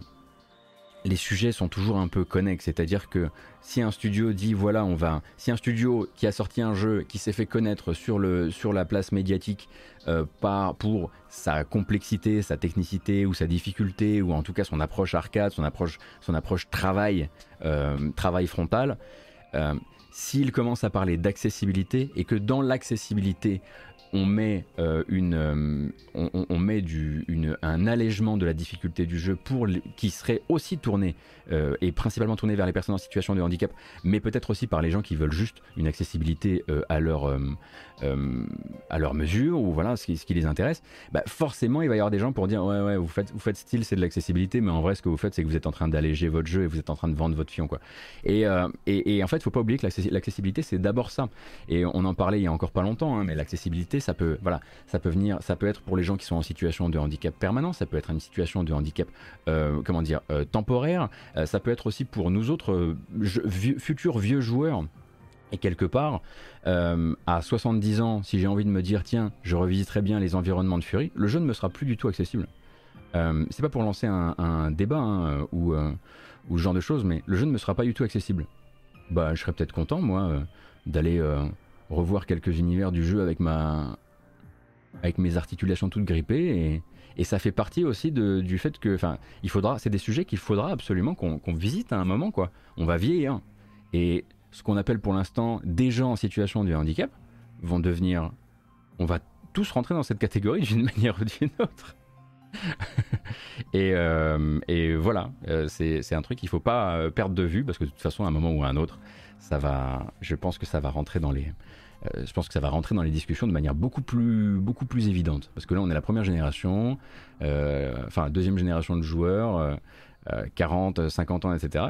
S1: les sujets sont toujours un peu connexes, c'est-à-dire que si un studio dit voilà on va, si un studio qui a sorti un jeu qui s'est fait connaître sur, le, sur la place médiatique euh, par, pour sa complexité, sa technicité ou sa difficulté ou en tout cas son approche arcade, son approche, son approche travail, euh, travail frontal, euh, s'il commence à parler d'accessibilité et que dans l'accessibilité on met, euh, une, euh, on, met du, un allègement de la difficulté du jeu pour qui serait aussi tourné euh, et principalement tourné vers les personnes en situation de handicap, mais peut-être aussi par les gens qui veulent juste une accessibilité à leur à leur mesure ou voilà ce qui, ce qui les intéresse. Bah forcément, il va y avoir des gens pour dire ouais ouais vous faites vous faites style c'est de l'accessibilité, mais en vrai ce que vous faites c'est que vous êtes en train d'alléger votre jeu et vous êtes en train de vendre votre fion quoi. Et, et, et en fait, faut pas oublier que l'accessibilité c'est d'abord ça. Et on en parlait il y a encore pas longtemps, hein, mais l'accessibilité ça peut, voilà, ça peut venir, ça peut être pour les gens qui sont en situation de handicap permanent, ça peut être une situation de handicap, euh, comment dire, euh, temporaire, euh, ça peut être aussi pour nous autres futurs vieux joueurs Et quelque part, à 70 ans, si j'ai envie de me dire, tiens, je revisiterai bien les environnements de Fury, le jeu ne me sera plus du tout accessible. C'est pas pour lancer un, débat hein, ou, ou, ce genre de choses, mais le jeu ne me sera pas du tout accessible. Bah, je serais peut-être content, moi, d'aller revoir quelques univers du jeu avec ma, avec mes articulations toutes grippées et, ça fait partie aussi de, du fait que, enfin, il faudra, c'est des sujets qu'il faudra absolument qu'on visite à un moment, quoi. On va vieillir et ce qu'on appelle pour l'instant des gens en situation de handicap vont devenir. On va tous rentrer dans cette catégorie d'une manière ou d'une autre. et, euh, et, voilà, euh, c'est un truc qu'il ne faut pas euh, perdre de vue parce que de toute façon, à un moment ou à un autre, ça va, je pense que ça va rentrer dans les, je pense que ça va rentrer dans les discussions de manière beaucoup plus, beaucoup plus évidente. Parce que là, on est la première génération, enfin, deuxième génération de joueurs. 40, 50 ans, etc.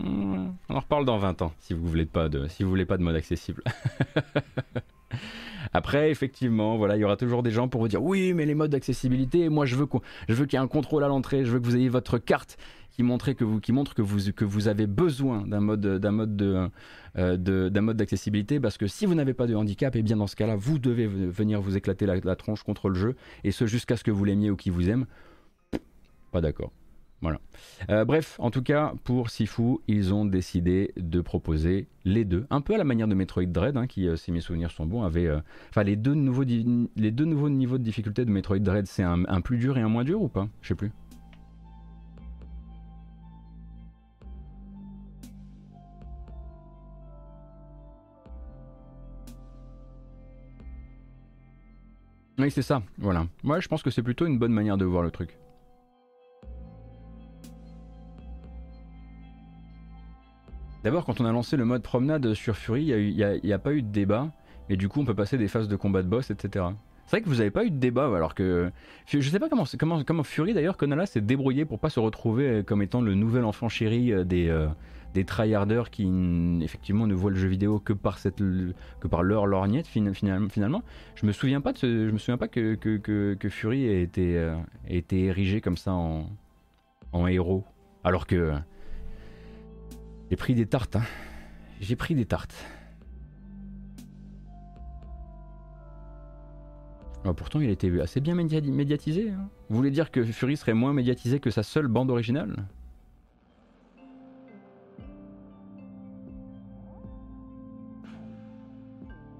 S1: On en reparle dans 20 ans si vous voulez si voulez pas de mode accessible. Après, effectivement, voilà, il y aura toujours des gens pour vous dire oui, mais les modes d'accessibilité, moi je veux, qu'il y ait un contrôle à l'entrée, je veux que vous ayez votre carte qui montre que vous, avez besoin euh, d'un mode d'accessibilité, parce que si vous n'avez pas de handicap, et eh bien dans ce cas-là, vous devez venir vous éclater la, la tronche contre le jeu, et ce jusqu'à ce que vous l'aimiez ou qu'il vous aime. Pas d'accord. Euh, bref, en tout cas, pour Sifu, ils ont décidé de proposer les deux, un peu à la manière de Metroid Dread, hein, qui, euh, si mes souvenirs sont bons, avait. Euh, enfin, les, deux nouveaux les deux nouveaux niveaux de difficulté de Metroid Dread, c'est un, plus dur et un moins dur ou pas? Je sais plus. Oui, c'est ça, voilà. Moi, je pense que c'est plutôt une bonne manière de voir le truc. D'abord, quand on a lancé le mode promenade sur Fury, il n'y a, pas eu de débat, et du coup, on peut passer des phases de combat de boss, etc. C'est vrai que vous n'avez pas eu de débat, alors que. Je sais pas comment, Fury, d'ailleurs, Konala s'est débrouillé pour pas se retrouver comme étant le nouvel enfant chéri euh, des, euh, tryharders qui, effectivement, ne voient le jeu vidéo que par, leur lorgnette, finalement. Je me me souviens pas que, Fury ait été, euh, érigé comme ça en héros. Alors que j'ai pris des tartes, hein. J'ai pris des tartes. Oh, pourtant, il été assez bien médiatisé. Hein. Vous voulez dire que Fury serait moins médiatisé que sa seule bande originale?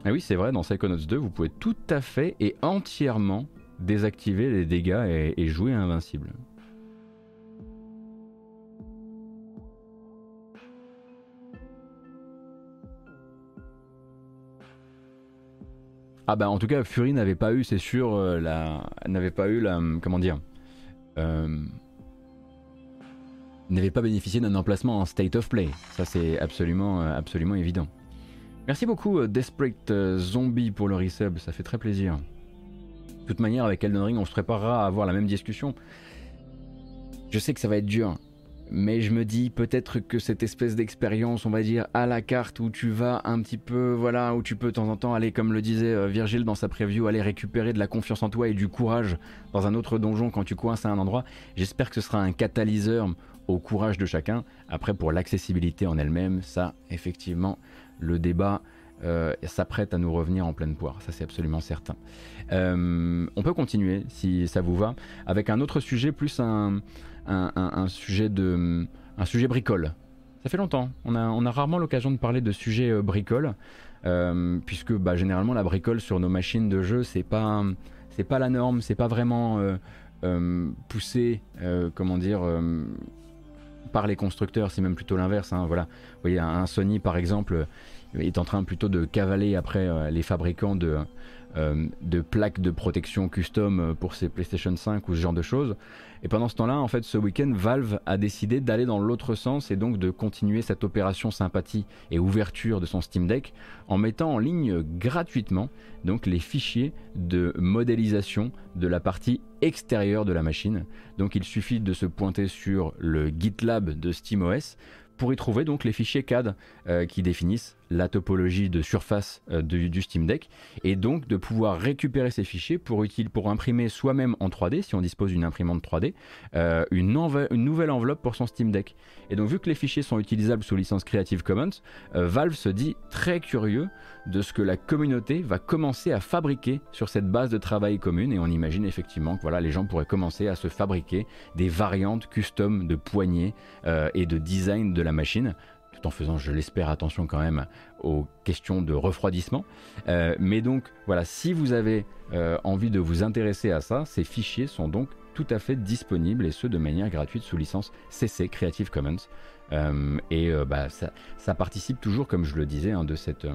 S1: Ah oui, c'est vrai, dans Psychonauts 2, vous pouvez tout à fait et entièrement désactiver les dégâts et jouer invincible. Ah bah en tout cas Fury n'avait pas eu c'est sûr euh, la n'avait pas eu la comment dire euh, n'avait pas bénéficié d'un emplacement en state of play ça c'est absolument euh, absolument évident. Merci beaucoup Desperate Zombie pour le resub ça fait très plaisir. De toute manière avec Elden Ring on se préparera à avoir la même discussion. Je sais que ça va être dur mais je me dis peut-être que cette espèce d'expérience, on va dire à la carte, où tu vas un petit peu, voilà, où tu peux de temps en temps aller, comme le disait euh, Virgile dans sa preview, aller récupérer de la confiance en toi et du courage dans un autre donjon quand tu coinces à un endroit. J'espère que ce sera un catalyseur au courage de chacun. Après, pour l'accessibilité en elle-même, ça, effectivement, le débat euh, s'apprête à nous revenir en pleine poire, ça c'est absolument certain. Euh, on peut continuer, si ça vous va, avec un autre sujet, plus un sujet de un sujet bricole. Ça fait longtemps. On a, rarement l'occasion de parler de sujet euh, bricole, euh, puisque bah, généralement la bricole sur nos machines de jeu c'est pas pas la norme, c'est pas vraiment euh, poussé, comment dire, par les constructeurs, c'est même plutôt l'inverse. Hein, voilà, vous voyez un Sony par exemple est en train plutôt de cavaler après les fabricants de de plaques de protection custom pour ses PlayStation 5 ou ce genre de choses. Et pendant ce temps-là, en fait, ce week-end, Valve a décidé d'aller dans l'autre sens et donc de continuer cette opération sympathie et ouverture de son Steam Deck en mettant en ligne gratuitement donc les fichiers de modélisation de la partie extérieure de la machine. Donc il suffit de se pointer sur le GitLab de SteamOS pour y trouver donc les fichiers CAD euh, qui définissent la topologie de surface euh, du, Steam Deck et donc de pouvoir récupérer ces fichiers pour, pour imprimer soi-même en 3D, si on dispose d'une imprimante 3D, euh, une, nouvelle enveloppe pour son Steam Deck. Et donc vu que les fichiers sont utilisables sous licence Creative Commons, Valve se dit très curieux de ce que la communauté va commencer à fabriquer sur cette base de travail commune et on imagine effectivement que voilà, les gens pourraient commencer à se fabriquer des variantes custom de poignées et de design de la machine en faisant, je l'espère, attention quand même aux questions de refroidissement. Euh, mais donc voilà, si vous avez euh, envie de vous intéresser à ça, ces fichiers sont donc tout à fait disponibles et ce de manière gratuite sous licence CC Creative Commons. Euh, et bah, ça, participe toujours, comme je le disais, hein, de, cette,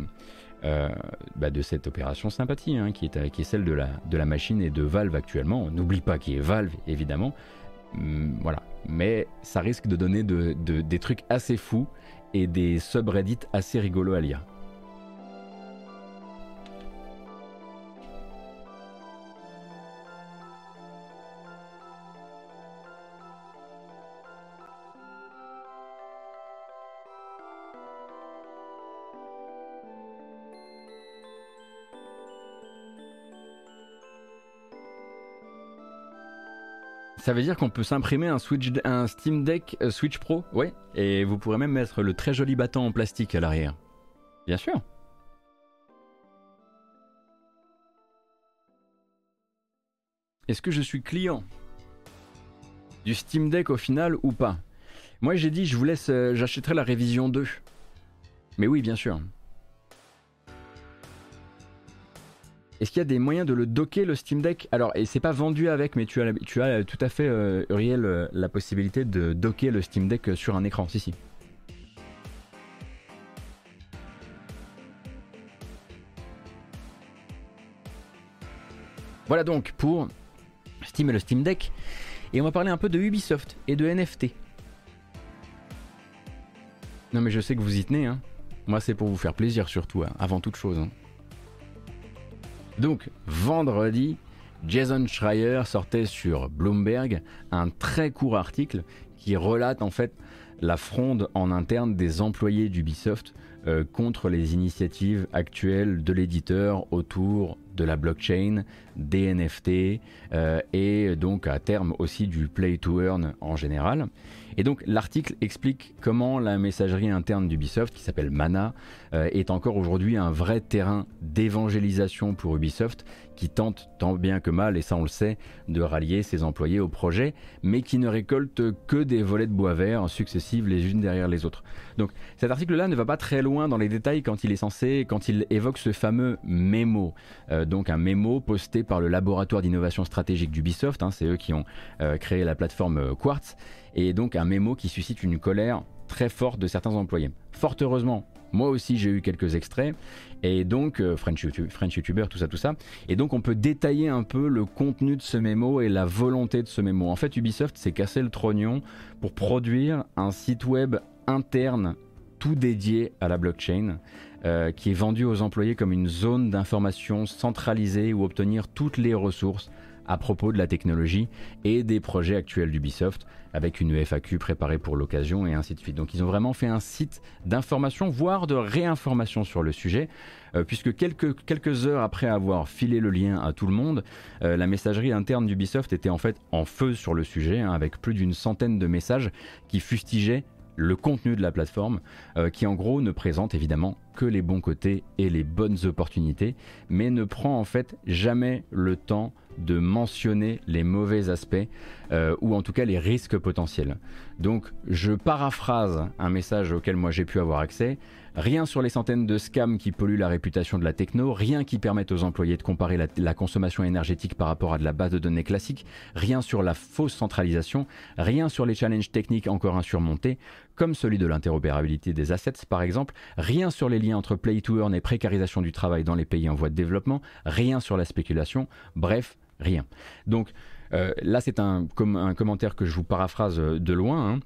S1: bah, de cette opération sympathie hein, qui, est, celle de la, machine et de Valve actuellement. N'oublie pas qu'il y est Valve, évidemment. Hum, voilà, mais ça risque de donner de, des trucs assez fous et des subreddits assez rigolos à lire. Ça veut dire qu'on peut s'imprimer un, Steam Deck euh, Switch Pro, ouais, et vous pourrez même mettre le très joli bâton en plastique à l'arrière. Bien sûr. Est-ce que je suis client du Steam Deck au final ou pas? Moi j'ai dit je vous laisse, euh, j'achèterai la révision 2. Mais oui, bien sûr. Est-ce qu'il y a des moyens de le docker le Steam Deck? Alors, et c'est pas vendu avec, mais tu as, tout à fait, euh, Uriel, euh, la possibilité de docker le Steam Deck sur un écran. Si, si. Voilà donc pour Steam et le Steam Deck. Et on va parler un peu de Ubisoft et de NFT. Non mais je sais que vous y tenez, hein. Moi c'est pour vous faire plaisir surtout, hein, avant toute chose. Hein. Donc, vendredi, Jason Schreier sortait sur Bloomberg un très court article qui relate en fait la fronde en interne des employés d'Ubisoft euh, contre les initiatives actuelles de l'éditeur autour de la blockchain, des NFT euh, et donc à terme aussi du play to earn en général. Et donc l'article explique comment la messagerie interne d'Ubisoft, qui s'appelle Mana, euh, est encore aujourd'hui un vrai terrain d'évangélisation pour Ubisoft, qui tente tant bien que mal, et ça on le sait, de rallier ses employés au projet, mais qui ne récolte que des volets de bois vert successives les unes derrière les autres. Donc cet article-là ne va pas très loin dans les détails quand il est censé, quand il évoque ce fameux mémo, euh, donc un mémo posté par le laboratoire d'innovation stratégique d'Ubisoft, hein, c'est eux qui ont euh, créé la plateforme Quartz, et donc un mémo qui suscite une colère très forte de certains employés. Fort heureusement, moi aussi j'ai eu quelques extraits, et donc euh, French, YouTube, French YouTuber, tout ça, tout ça, et donc on peut détailler un peu le contenu de ce mémo et la volonté de ce mémo. En fait, Ubisoft s'est cassé le trognon pour produire un site web interne tout dédié à la blockchain. Euh, qui est vendu aux employés comme une zone d'information centralisée où obtenir toutes les ressources à propos de la technologie et des projets actuels d'Ubisoft avec une FAQ préparée pour l'occasion et ainsi de suite. Donc ils ont vraiment fait un site d'information, voire de réinformation sur le sujet, euh, puisque quelques, quelques heures après avoir filé le lien à tout le monde, euh, la messagerie interne d'Ubisoft était en fait en feu sur le sujet, hein, avec plus d'une centaine de messages qui fustigeaient le contenu de la plateforme, euh, qui en gros ne présente évidemment que les bons côtés et les bonnes opportunités, mais ne prend en fait jamais le temps de mentionner les mauvais aspects euh, ou en tout cas les risques potentiels. Donc je paraphrase un message auquel moi j'ai pu avoir accès. Rien sur les centaines de scams qui polluent la réputation de la techno, rien qui permette aux employés de comparer la, consommation énergétique par rapport à de la base de données classique, rien sur la fausse centralisation, rien sur les challenges techniques encore insurmontés, comme celui de l'interopérabilité des assets par exemple, rien sur les liens entre play to earn et précarisation du travail dans les pays en voie de développement, rien sur la spéculation, bref, rien. Donc euh, là c'est un, un, commentaire que je vous paraphrase de loin. Hein.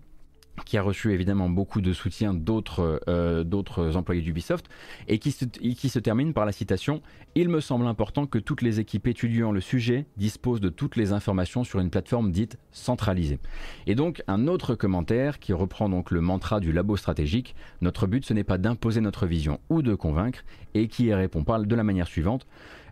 S1: Qui a reçu évidemment beaucoup de soutien d'autres euh, employés d'Ubisoft, et qui se, termine par la citation Il me semble important que toutes les équipes étudiant le sujet disposent de toutes les informations sur une plateforme dite centralisée. Et donc un autre commentaire qui reprend donc le mantra du labo stratégique Notre but ce n'est pas d'imposer notre vision ou de convaincre, et qui répond parle de la manière suivante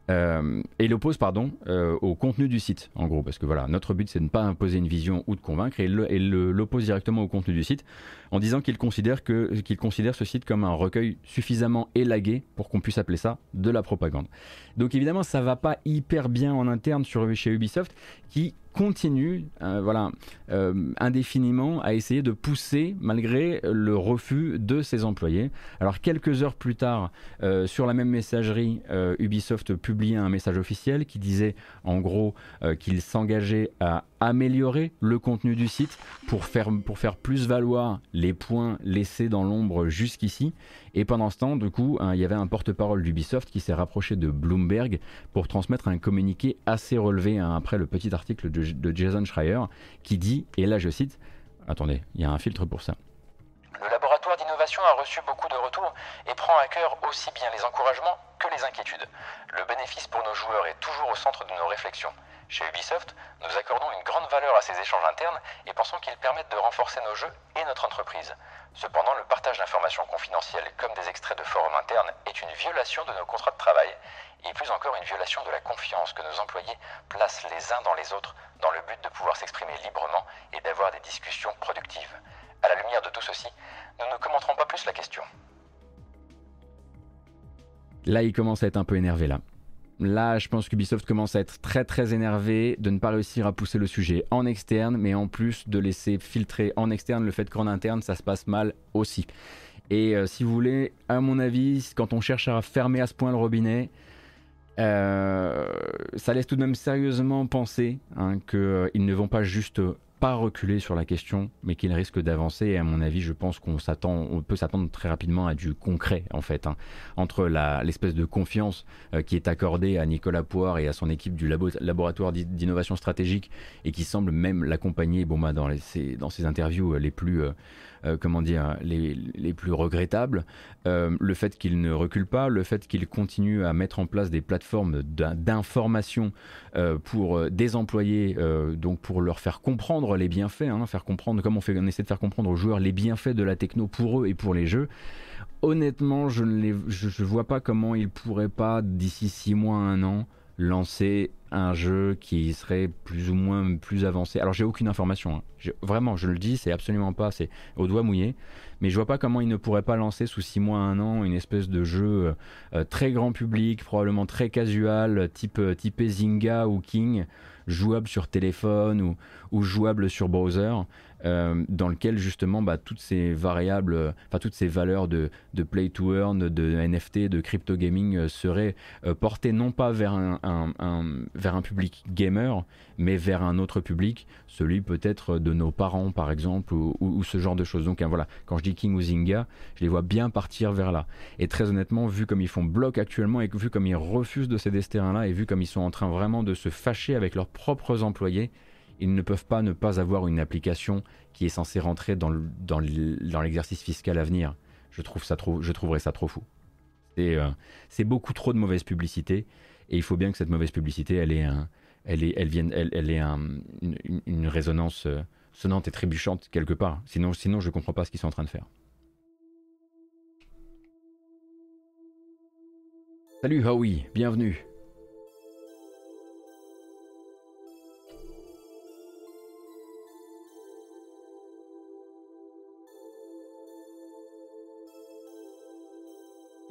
S1: euh, et il oppose pardon, euh, au contenu du site, en gros, parce que voilà, notre but c'est de ne pas imposer une vision ou de convaincre, et l'oppose directement au contenu du site, en disant qu'il considère, que, qu'il considère ce site comme un recueil suffisamment élagué pour qu'on puisse appeler ça de la propagande. Donc évidemment, ça va pas hyper bien en interne sur, chez Ubisoft, qui continue euh, voilà, euh, indéfiniment à essayer de pousser malgré le refus de ses employés. Alors quelques heures plus tard, euh, sur la même messagerie, Ubisoft publiait un message officiel qui disait en gros qu'il s'engageait à améliorer le contenu du site pour faire, pour faire plus valoir les points laissés dans l'ombre jusqu'ici. Et pendant ce temps, du coup, hein, il y avait un porte-parole d'Ubisoft qui s'est rapproché de Bloomberg pour transmettre un communiqué assez relevé hein, après le petit article de, de Jason Schreier qui dit, et là je cite, attendez, il y a un filtre pour ça.
S2: Le laboratoire d'innovation a reçu beaucoup de retours et prend à cœur aussi bien les encouragements que les inquiétudes. Le bénéfice pour nos joueurs est toujours au centre de nos réflexions. Chez Ubisoft, nous accordons une grande valeur à ces échanges internes et pensons qu'ils permettent de renforcer nos jeux et notre entreprise. Cependant, le partage d'informations confidentielles comme des extraits de forums internes est une violation de nos contrats de travail et plus encore une violation de la confiance que nos employés placent les uns dans les autres dans le but de pouvoir s'exprimer librement et d'avoir des discussions productives. À la lumière de tout ceci, nous ne commenterons pas plus la question.
S1: Là, il commence à être un peu énervé là. Là, je pense qu'Ubisoft commence à être très très énervé de ne pas réussir à pousser le sujet en externe, mais en plus de laisser filtrer en externe le fait qu'en interne ça se passe mal aussi. Et euh, si vous voulez, à mon avis, quand on cherche à fermer à ce point le robinet, euh, ça laisse tout de même sérieusement penser hein, qu'ils euh, ne vont pas juste pas reculer sur la question, mais qu'il risque d'avancer. Et à mon avis, je pense qu'on s'attend, on peut s'attendre très rapidement à du concret, en fait, hein. entre l'espèce de confiance euh, qui est accordée à Nicolas Poire et à son équipe du laboratoire d'innovation stratégique et qui semble même l'accompagner, bon, bah, dans, les, dans ses interviews les plus euh, comment dire, les, les plus regrettables. Euh, le fait qu'il ne recule pas, le fait qu'il continue à mettre en place des plateformes d'information euh, pour des employés, donc pour leur faire comprendre les bienfaits, hein, faire comprendre, comme on, fait, on essaie de faire comprendre aux joueurs les bienfaits de la techno pour eux et pour les jeux honnêtement, je ne je, vois pas comment ils pourraient pas, d'ici six mois, un an, lancer un jeu qui serait plus ou moins plus avancé. Alors j'ai aucune information, hein. vraiment je le dis, c'est absolument pas, c'est au doigt mouillé, mais je vois pas comment il ne pourrait pas lancer sous 6 mois, un an, une espèce de jeu euh, euh, très grand public, probablement très casual, type, euh, type Zynga ou King, jouable sur téléphone ou, ou jouable sur browser, euh, dans lequel justement bah, toutes ces variables, euh, enfin toutes ces valeurs de, play to earn, de NFT, de crypto gaming euh, seraient portées non pas vers un, vers un public gamer, mais vers un autre public, celui peut-être de nos parents par exemple, ou, ce genre de choses. Donc hein, voilà, quand je dis King ou Zynga, je les vois bien partir vers là. Et très honnêtement, vu comme ils font bloc actuellement et vu comme ils refusent de céder ce terrain-là, et vu comme ils sont en train vraiment de se fâcher avec leurs propres employés, ils ne peuvent pas ne pas avoir une application qui est censée rentrer dans, l'exercice fiscal à venir. Je, trouve ça je trouverais ça trop fou. Euh, c'est beaucoup trop de mauvaise publicité et il faut bien que cette mauvaise publicité, elle ait, elle elle vienne, elle, une, résonance euh, sonnante et trébuchante quelque part. Sinon, sinon je ne comprends pas ce qu'ils sont en train de faire. Salut Howie, bienvenue.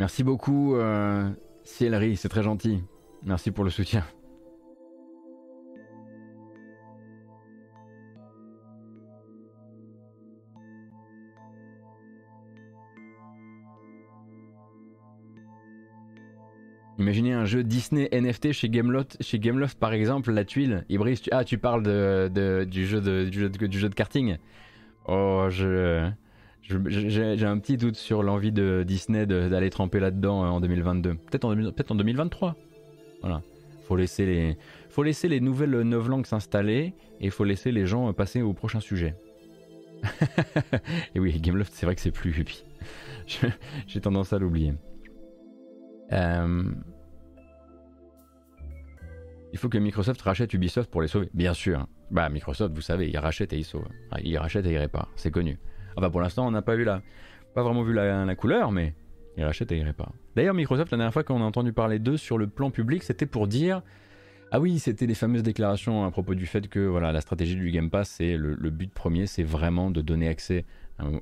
S1: Merci beaucoup, euh, Ciellery, c'est très gentil. Merci pour le soutien. Imaginez un jeu Disney NFT chez Gameloft, chez par exemple, la tuile. Ibris, ah, tu parles de, de, du, jeu du jeu de karting Oh, je. J'ai un petit doute sur l'envie de Disney d'aller tremper là-dedans euh, en 2022. Peut-être en, peut en 2023. Voilà. Faut laisser les, faut laisser les nouvelles langues s'installer et faut laisser les gens passer au prochain sujet. Et oui, Gameloft, c'est vrai que c'est plus Ubi. J'ai tendance à l'oublier. Euh, il faut que Microsoft rachète Ubisoft pour les sauver. Bien sûr. Bah, Microsoft, vous savez, il rachète et il sauve. il rachète et il répare. C'est connu. Enfin, pour l'instant, on n'a pas vu la, pas vraiment vu la, couleur, mais il rachète et il répare. D'ailleurs, Microsoft, la dernière fois qu'on a entendu parler d'eux sur le plan public, c'était pour dire ah oui, c'était les fameuses déclarations à propos du fait que voilà, la stratégie du Game Pass, c'est le, but premier, c'est vraiment de donner accès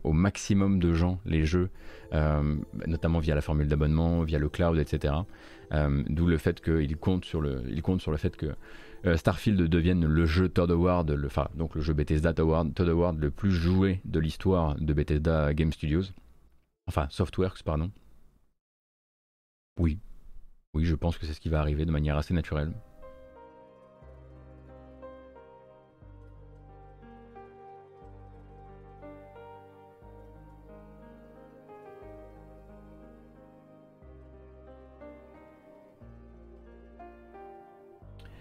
S1: au maximum de gens les jeux, euh, notamment via la formule d'abonnement, via le cloud, etc. Euh, d'où le fait qu'il compte sur le, sur le fait que Starfield devienne le jeu Todd Award, enfin donc le jeu Bethesda Award, le plus joué de l'histoire de Bethesda Game Studios, enfin Softworks pardon. Oui, oui, je pense que c'est ce qui va arriver de manière assez naturelle.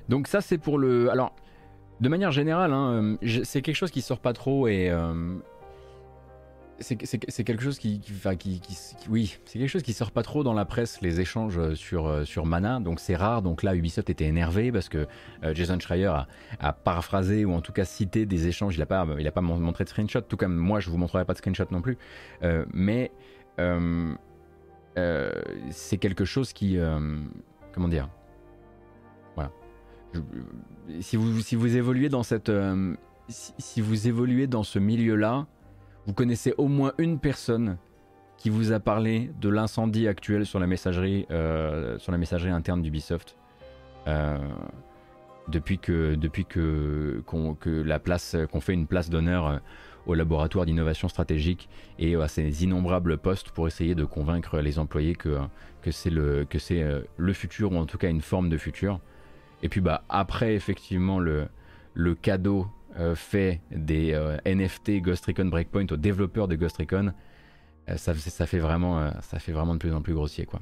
S1: Donc ça c'est pour le... Alors, de manière générale, hein, euh, c'est quelque chose qui sort pas trop et... Euh, c'est quelque chose qui, oui, c'est quelque chose qui sort pas trop dans la presse, les échanges sur, euh, sur Mana, donc c'est rare. Donc là, Ubisoft était énervé parce que Jason Schreier a, paraphrasé ou en tout cas cité des échanges. Il a pas, il a pas montré de screenshot. Tout comme moi, je vous montrerai pas de screenshot non plus. mais c'est quelque chose qui, comment dire, si, vous, si vous évoluez dans cette, euh, si, vous évoluez dans ce milieu-là, vous connaissez au moins une personne qui vous a parlé de l'incendie actuel sur la messagerie, euh, sur la messagerie interne d'Ubisoft. Euh, depuis que, depuis que, que la place, qu'on fait une place d'honneur au laboratoire d'innovation stratégique et à ces innombrables postes pour essayer de convaincre les employés que, que c'est le, que c'est le futur ou en tout cas une forme de futur. Et puis bah après effectivement le, le cadeau euh, fait des euh, NFT Ghost Recon Breakpoint aux développeurs de Ghost Recon, euh, ça, fait vraiment, ça fait vraiment de plus en plus grossier quoi.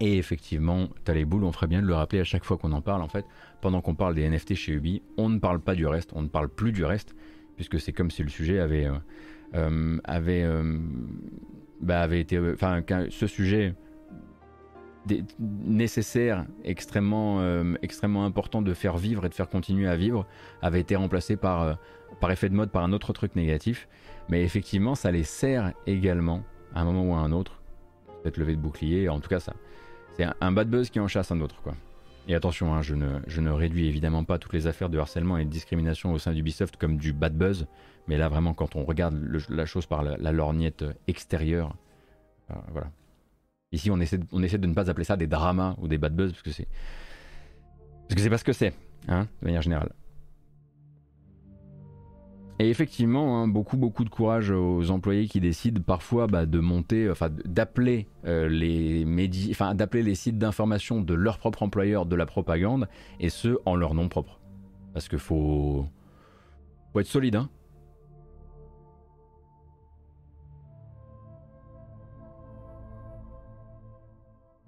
S1: Et effectivement, t'as les boules, on ferait bien de le rappeler à chaque fois qu'on en parle en fait. Pendant qu'on parle des NFT chez Ubi, on ne parle pas du reste, on ne parle plus du reste, puisque c'est comme si le sujet avait, bah, avait été, enfin, ce sujet nécessaire, extrêmement, euh, extrêmement important de faire vivre et de faire continuer à vivre, avait été remplacé par, euh, par effet de mode par un autre truc négatif. Mais effectivement, ça les sert également, à un moment ou à un autre, peut-être lever de bouclier, en tout cas ça. C'est un, bad buzz qui en chasse un autre, quoi. Et attention, hein, je, ne, je, ne, réduis évidemment pas toutes les affaires de harcèlement et de discrimination au sein d'Ubisoft comme du bad buzz, mais là vraiment quand on regarde la chose par la, lorgnette extérieure, euh, voilà, Ici, on essaie, de, on ne pas appeler ça des dramas ou des bad buzz parce que c'est. Parce que c'est pas ce que c'est, hein, de manière générale. Et effectivement, hein, beaucoup beaucoup de courage aux employés qui décident parfois bah, de monter, enfin d'appeler euh, les médias, enfin d'appeler les sites d'information de leur propre employeur de la propagande, et ce en leur nom propre. Parce que faut, faut être solide, hein.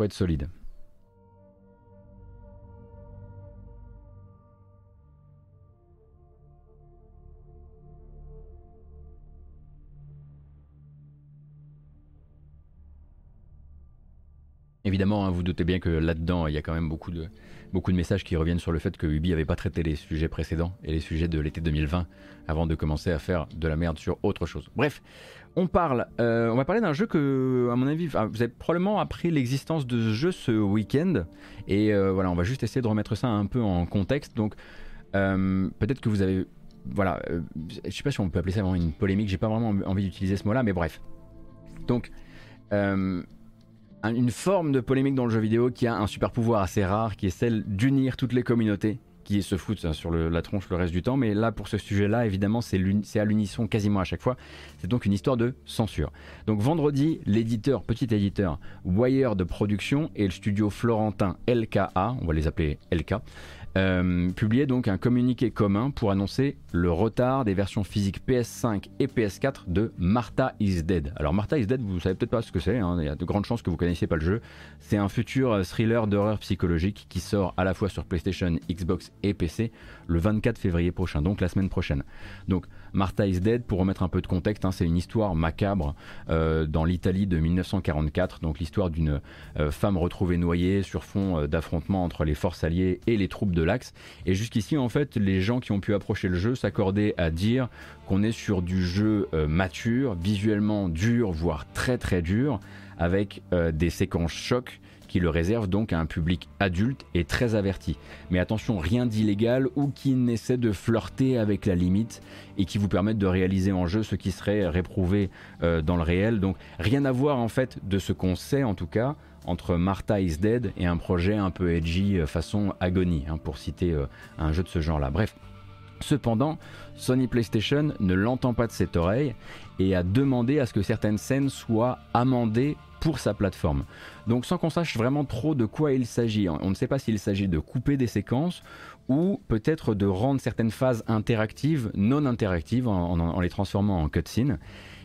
S1: Être solide. Évidemment, hein, vous doutez bien que là-dedans, il y a quand même beaucoup de, beaucoup de messages qui reviennent sur le fait que Ubi n'avait pas traité les sujets précédents et les sujets de l'été 2020 avant de commencer à faire de la merde sur autre chose. Bref, on parle, euh, on va parler d'un jeu que, à mon avis, vous avez probablement appris l'existence de ce jeu ce week-end. Et euh, voilà, on va juste essayer de remettre ça un peu en contexte. Donc, euh, peut-être que vous avez, voilà, je sais pas si on peut appeler ça vraiment une polémique. J'ai pas vraiment envie d'utiliser ce mot-là, mais bref. Donc, une forme de polémique dans le jeu vidéo qui a un super pouvoir assez rare, qui est celle d'unir toutes les communautés qui se foutent sur la tronche le reste du temps, mais là pour ce sujet-là, évidemment, c'est à l'unisson quasiment à chaque fois. C'est donc une histoire de censure. Donc vendredi, l'éditeur, petit éditeur, Wire de production et le studio florentin LKA, on va les appeler LK, euh, publié donc un communiqué commun pour annoncer le retard des versions physiques PS5 et PS4 de Martha is Dead. Alors Martha is Dead, vous savez peut-être pas ce que c'est, hein, il y a de grandes chances que vous connaissiez pas le jeu. C'est un futur thriller d'horreur psychologique qui sort à la fois sur PlayStation, Xbox et PC le 24 février prochain, donc la semaine prochaine. Donc Martha is Dead, pour remettre un peu de contexte, hein, c'est une histoire macabre euh, dans l'Italie de 1944, donc l'histoire d'une euh, femme retrouvée noyée sur fond euh, d'affrontement entre les forces alliées et les troupes de l'Axe. Et jusqu'ici, en fait, les gens qui ont pu approcher le jeu s'accordaient à dire qu'on est sur du jeu mature, visuellement dur, voire très très dur, avec des séquences chocs qui le réserve donc à un public adulte et très averti. Mais attention, rien d'illégal ou qui n'essaie de flirter avec la limite et qui vous permette de réaliser en jeu ce qui serait réprouvé euh, dans le réel. Donc rien à voir en fait de ce qu'on sait en tout cas entre Martha is Dead et un projet un peu edgy euh, façon Agony, hein, pour citer euh, un jeu de ce genre-là. Bref. Cependant, Sony PlayStation ne l'entend pas de cette oreille et a demandé à ce que certaines scènes soient amendées pour sa plateforme. Donc sans qu'on sache vraiment trop de quoi il s'agit, on ne sait pas s'il s'agit de couper des séquences ou peut-être de rendre certaines phases interactives non interactives en, les transformant en cutscene.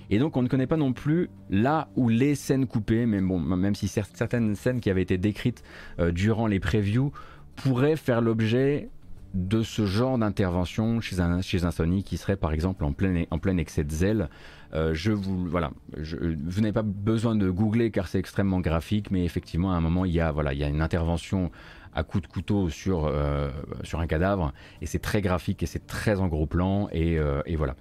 S1: Et donc on ne connaît pas non plus là où les scènes coupées, mais même si certaines scènes qui avaient été décrites euh, durant les previews pourraient faire l'objet de ce genre d'intervention chez un, chez un Sony qui serait par exemple en plein, en plein excès de zèle. Euh, je vous voilà, vous n'avez pas besoin de googler car c'est extrêmement graphique, mais effectivement à un moment il y a voilà il y a une intervention à coup de couteau sur euh, sur un cadavre et c'est très graphique et c'est très en gros plan et, euh, et voilà.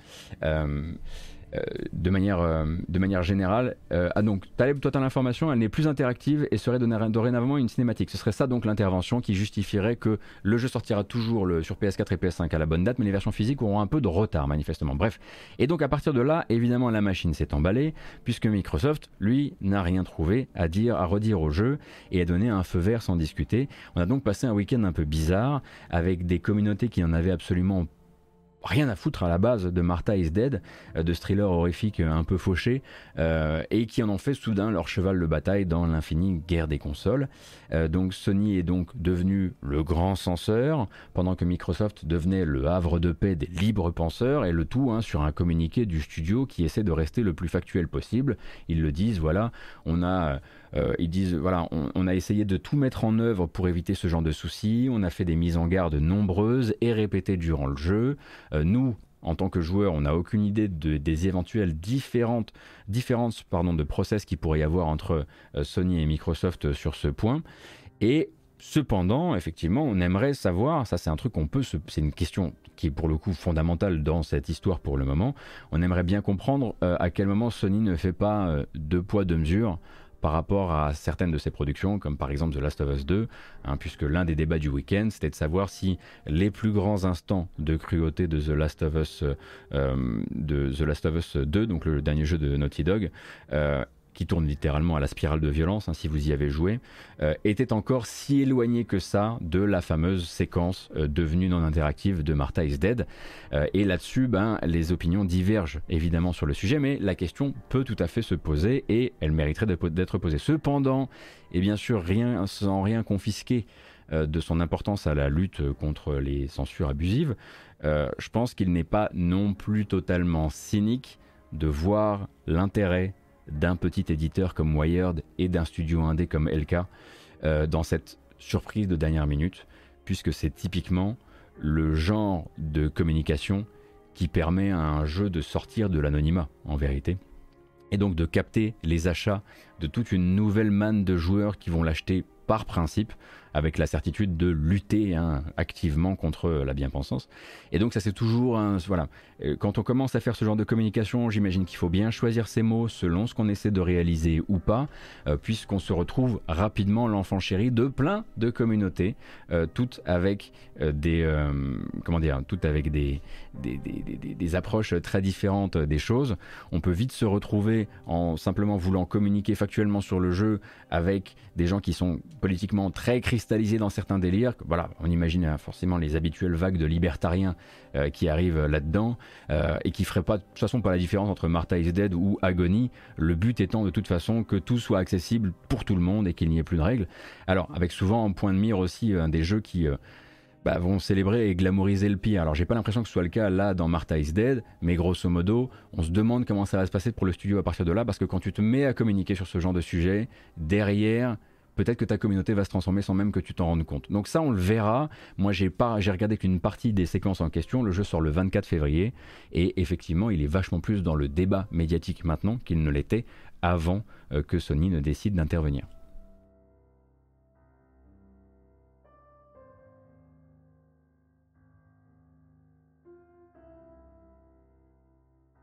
S1: Euh, de, manière, euh, de manière générale. Euh, ah donc, Taleb, toi, tu l'information, elle n'est plus interactive et serait dorénavant une cinématique. Ce serait ça donc l'intervention qui justifierait que le jeu sortira toujours sur PS4 et PS5 à la bonne date, mais les versions physiques auront un peu de retard manifestement. Bref. Et donc à partir de là, évidemment, la machine s'est emballée, puisque Microsoft, lui, n'a rien trouvé à dire, à redire au jeu et a donné un feu vert sans discuter. On a donc passé un week-end un peu bizarre, avec des communautés qui en avaient absolument rien à foutre à la base de Martha is Dead, euh, de ce thriller horrifique euh, un peu fauché, euh, et qui en ont fait soudain leur cheval de bataille dans l'infinie guerre des consoles. donc Sony est donc devenu le grand censeur, pendant que Microsoft devenait le havre de paix des libres penseurs, et le tout hein, sur un communiqué du studio qui essaie de rester le plus factuel possible. Ils le disent, voilà, on a euh, ils disent voilà, on, a essayé de tout mettre en œuvre pour éviter ce genre de soucis. On a fait des mises en garde nombreuses et répétées durant le jeu. Euh, nous, en tant que joueurs, on n'a aucune idée des éventuelles différentes, différences pardon, de process qu'il pourrait y avoir entre euh, Sony et Microsoft sur ce point. Et cependant, effectivement, on aimerait savoir, ça c'est un truc qu'on peut, c'est une question qui est pour le coup fondamentale dans cette histoire pour le moment, on aimerait bien comprendre à quel moment Sony ne fait pas deux poids, deux mesures par rapport à certaines de ses productions, comme par exemple The Last of Us 2, hein, puisque l'un des débats du week-end, c'était de savoir si les plus grands instants de cruauté de The Last of Us, euh, de The Last of Us 2, donc le dernier jeu de Naughty Dog, euh, qui tourne littéralement à la spirale de violence, hein, si vous y avez joué, euh, était encore si éloigné que ça de la fameuse séquence euh, devenue non interactive de Martha is Dead. Euh, et là-dessus, ben, les opinions divergent évidemment sur le sujet, mais la question peut tout à fait se poser et elle mériterait d'être posée. Cependant, et bien sûr, rien, sans rien confisquer de son importance à la lutte contre les censures abusives, je pense qu'il n'est pas non plus totalement cynique de voir l'intérêt d'un petit éditeur comme Wired et d'un studio indé comme LK euh, dans cette surprise de dernière minute, puisque c'est typiquement le genre de communication qui permet à un jeu de sortir de l'anonymat en vérité, et donc de capter les achats de toute une nouvelle manne de joueurs qui vont l'acheter par principe, avec la certitude de lutter hein, activement contre la bien-pensance. Et donc ça c'est toujours un... Voilà, euh, quand on commence à faire ce genre de communication, j'imagine qu'il faut bien choisir ses mots selon ce qu'on essaie de réaliser ou pas, euh, puisqu'on se retrouve rapidement l'enfant chéri de plein de communautés, euh, toutes avec des... comment dire Toutes avec des des, des, des, approches très différentes des choses. On peut vite se retrouver en simplement voulant communiquer factuellement sur le jeu avec des gens qui sont politiquement très dans certains délires. Voilà, on imagine hein, forcément les habituelles vagues de libertariens euh, qui arrivent là-dedans euh, et qui feraient pas de toute façon pas la différence entre Martha is Dead ou Agony. Le but étant de toute façon que tout soit accessible pour tout le monde et qu'il n'y ait plus de règles. Alors avec souvent en point de mire aussi euh, des jeux qui bah, vont célébrer et glamouriser le pire. Alors j'ai pas l'impression que ce soit le cas là dans Martha is Dead, mais grosso modo, on se demande comment ça va se passer pour le studio à partir de là, parce que quand tu te mets à communiquer sur ce genre de sujet, derrière, peut-être que ta communauté va se transformer sans même que tu t'en rendes compte. Donc ça, on le verra. Moi, j'ai regardé qu'une partie des séquences en question. Le jeu sort le 24 février et effectivement, il est vachement plus dans le débat médiatique maintenant qu'il ne l'était avant euh, que Sony ne décide d'intervenir.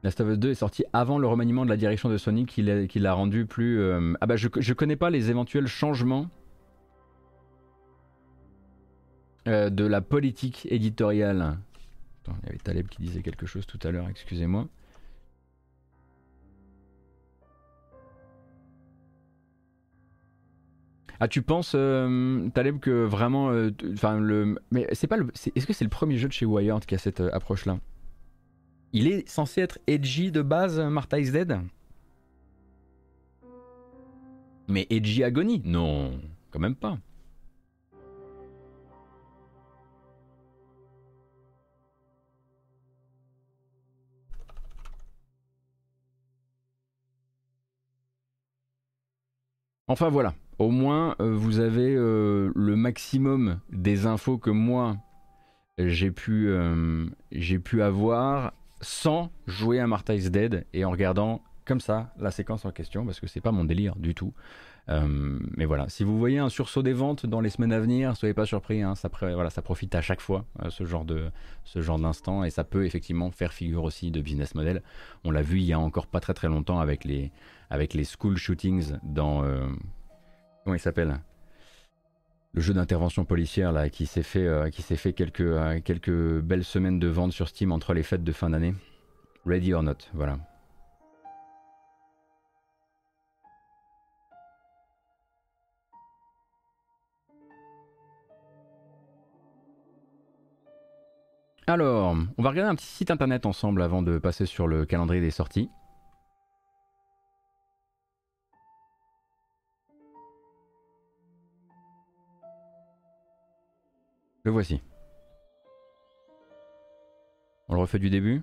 S1: Last of Us 2 est sorti avant le remaniement de la direction de Sony qui l'a rendu plus... Euh, ah bah je, je connais pas les éventuels changements euh, de la politique éditoriale. Attends, il y avait Taleb qui disait quelque chose tout à l'heure, excusez-moi. Ah, tu penses, euh, Taleb, que vraiment, enfin le, mais c'est pas le, est-ce que c'est le premier jeu de chez Wired qui a cette approche-là? Il est censé être edgy de base, Martha is Dead? Mais edgy Agony Non, quand même pas. Enfin voilà, au moins euh, vous avez euh, le maximum des infos que moi j'ai pu, euh, j'ai pu avoir sans jouer à Martha is Dead et en regardant comme ça la séquence en question parce que c'est pas mon délire du tout. Euh, mais voilà, si vous voyez un sursaut des ventes dans les semaines à venir, soyez pas surpris, hein, ça, profite à chaque fois euh, ce genre de ce genre d'instant et ça peut effectivement faire figure aussi de business model. On l'a vu il y a encore pas très très longtemps avec les avec les school shootings dans euh, comment il s'appelle? Le jeu d'intervention policière là, qui s'est fait, euh, qui s'est fait quelques, euh, quelques belles semaines de vente sur Steam entre les fêtes de fin d'année. Ready or not, voilà. Alors, on va regarder un petit site internet ensemble avant de passer sur le calendrier des sorties. Voici. On le refait du début.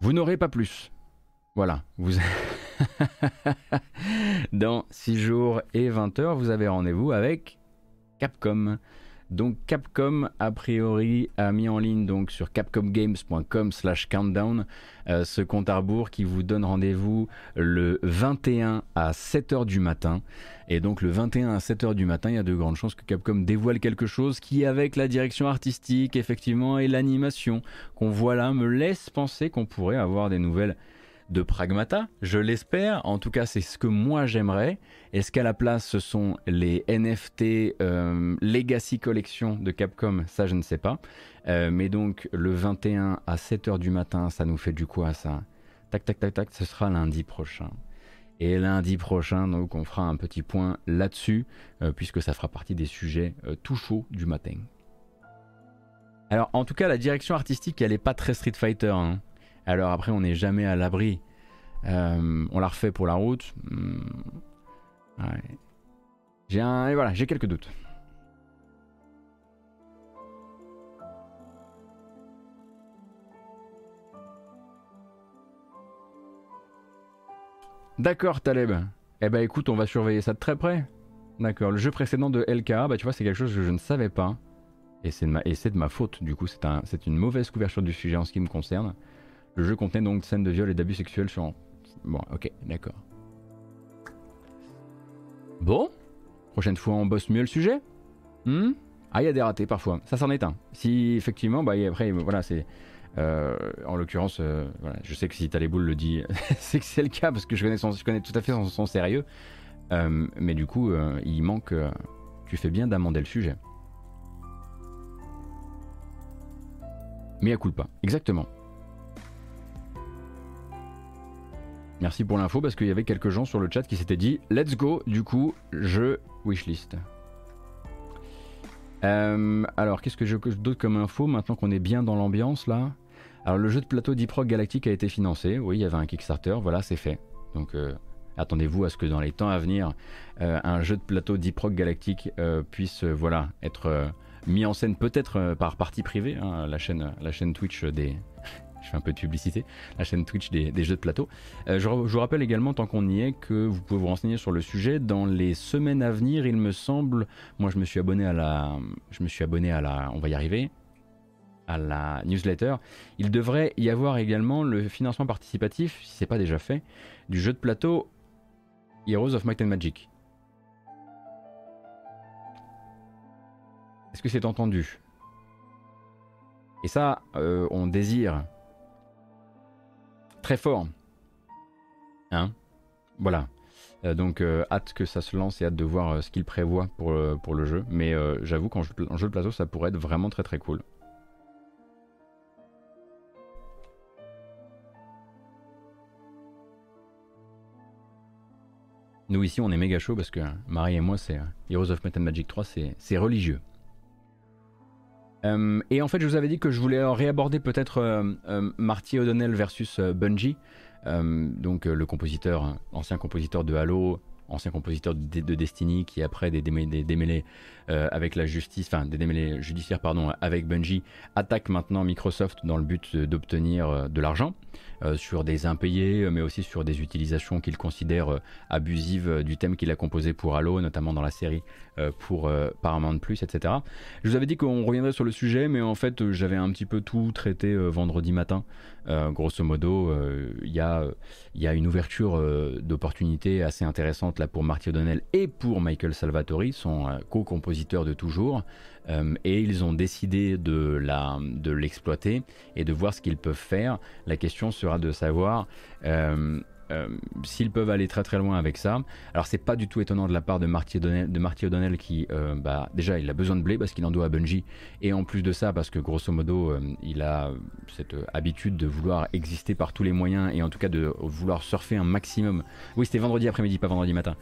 S1: Vous n'aurez pas plus. Voilà, vous dans 6 jours et 20 heures, vous avez rendez-vous avec Capcom. Donc Capcom a priori a mis en ligne donc sur capcomgames.com/countdown euh, ce compte à rebours qui vous donne rendez-vous le 21 à 7h du matin. Et donc le 21 à 7h du matin, il y a de grandes chances que Capcom dévoile quelque chose qui avec la direction artistique effectivement et l'animation qu'on voit là me laisse penser qu'on pourrait avoir des nouvelles de Pragmata, je l'espère. En tout cas, c'est ce que moi j'aimerais. Est-ce qu'à la place, ce sont les NFT euh, Legacy Collection de Capcom? Ça, je ne sais pas. Euh, mais donc, le 21 à 7h du matin, ça nous fait du quoi ça? Tac, tac, tac, tac, ce sera lundi prochain. Et lundi prochain, donc, on fera un petit point là-dessus, euh, puisque ça fera partie des sujets tout chauds du matin. Alors, en tout cas, la direction artistique, elle n'est pas très Street Fighter. Hein. Alors après, on n'est jamais à l'abri. Euh, on l'a refait pour la route. Hmm. J'ai voilà, j'ai quelques doutes. D'accord, Taleb. Eh ben écoute, on va surveiller ça de très près. D'accord. Le jeu précédent de LK, bah tu vois, c'est quelque chose que je ne savais pas. Et c'est de, ma, faute, du coup, c'est un, une mauvaise couverture du sujet en ce qui me concerne. Le jeu contenait donc scènes de viol et d'abus sexuels sur... Bon, ok, d'accord. Bon, prochaine fois on bosse mieux le sujet. Hmm? Ah, il y a des ratés parfois. Ça s'en est un. Si effectivement, bah après, voilà, c'est... Euh, en l'occurrence, euh, je sais que si boules le dit, c'est que c'est le cas parce que je connais, je connais tout à fait son, sérieux. Euh, mais du coup, il manque. tu fais bien d'amender le sujet. Mais à coup pas. Exactement. Merci pour l'info parce qu'il y avait quelques gens sur le chat qui s'étaient dit Let's go, du coup, je wishlist. Euh, alors, qu'est-ce que je d'autre comme info maintenant qu'on est bien dans l'ambiance là? Alors, le jeu de plateau Deep Rock Galactic a été financé. Oui, il y avait un Kickstarter, voilà, c'est fait. Donc, euh, attendez-vous à ce que dans les temps à venir, un jeu de plateau Deep Rock Galactique puisse voilà, être mis en scène peut-être par partie privée, hein, la, chaîne, la chaîne Twitch des, je fais un peu de publicité, la chaîne Twitch des, jeux de plateau. je, je, vous rappelle également, tant qu'on y est, que vous pouvez vous renseigner sur le sujet. Dans les semaines à venir, il me semble, moi je me suis abonné à la, je me suis abonné à la, on va y arriver, à la newsletter, il devrait y avoir également le financement participatif, si ce n'est pas déjà fait, du jeu de plateau Heroes of Might and Magic. Est-ce que c'est entendu? Et ça, euh, on désire très fort. Hein? Voilà. Euh, donc euh, hâte que ça se lance et hâte de voir ce qu'il prévoit pour, pour le jeu. Mais j'avoue qu'en jeu, jeu de plateau, ça pourrait être vraiment très très cool. Nous ici on est méga chaud parce que Marie et moi c'est euh, Heroes of Might Magic 3 c'est religieux. Euh, et en fait je vous avais dit que je voulais réaborder peut-être euh, Marty O'Donnell versus Bungie, donc le compositeur, ancien compositeur de Halo, ancien compositeur de, Destiny qui après des, démêlés avec la justice, enfin des démêlés judiciaires pardon avec Bungie, attaque maintenant Microsoft dans le but d'obtenir de l'argent. Euh, sur des impayés, euh, mais aussi sur des utilisations qu'il considère euh, abusives du thème qu'il a composé pour Halo, notamment dans la série pour Paramount Plus, etc. Je vous avais dit qu'on reviendrait sur le sujet, mais en fait j'avais un petit peu tout traité vendredi matin. grosso modo, il y, a, une ouverture d'opportunités assez intéressante là pour Marty O'Donnell et pour Michael Salvatori, son co-compositeur de toujours. Euh, et ils ont décidé de, de l'exploiter et de voir ce qu'ils peuvent faire. La question sera de savoir euh, s'ils peuvent aller très très loin avec ça. Alors c'est pas du tout étonnant de la part de Marty O'Donnell, qui, euh, bah, déjà il a besoin de blé parce qu'il en doit à Bungie, et en plus de ça parce que grosso modo euh, il a cette habitude de vouloir exister par tous les moyens et en tout cas de vouloir surfer un maximum. Oui c'était vendredi après-midi, pas vendredi matin,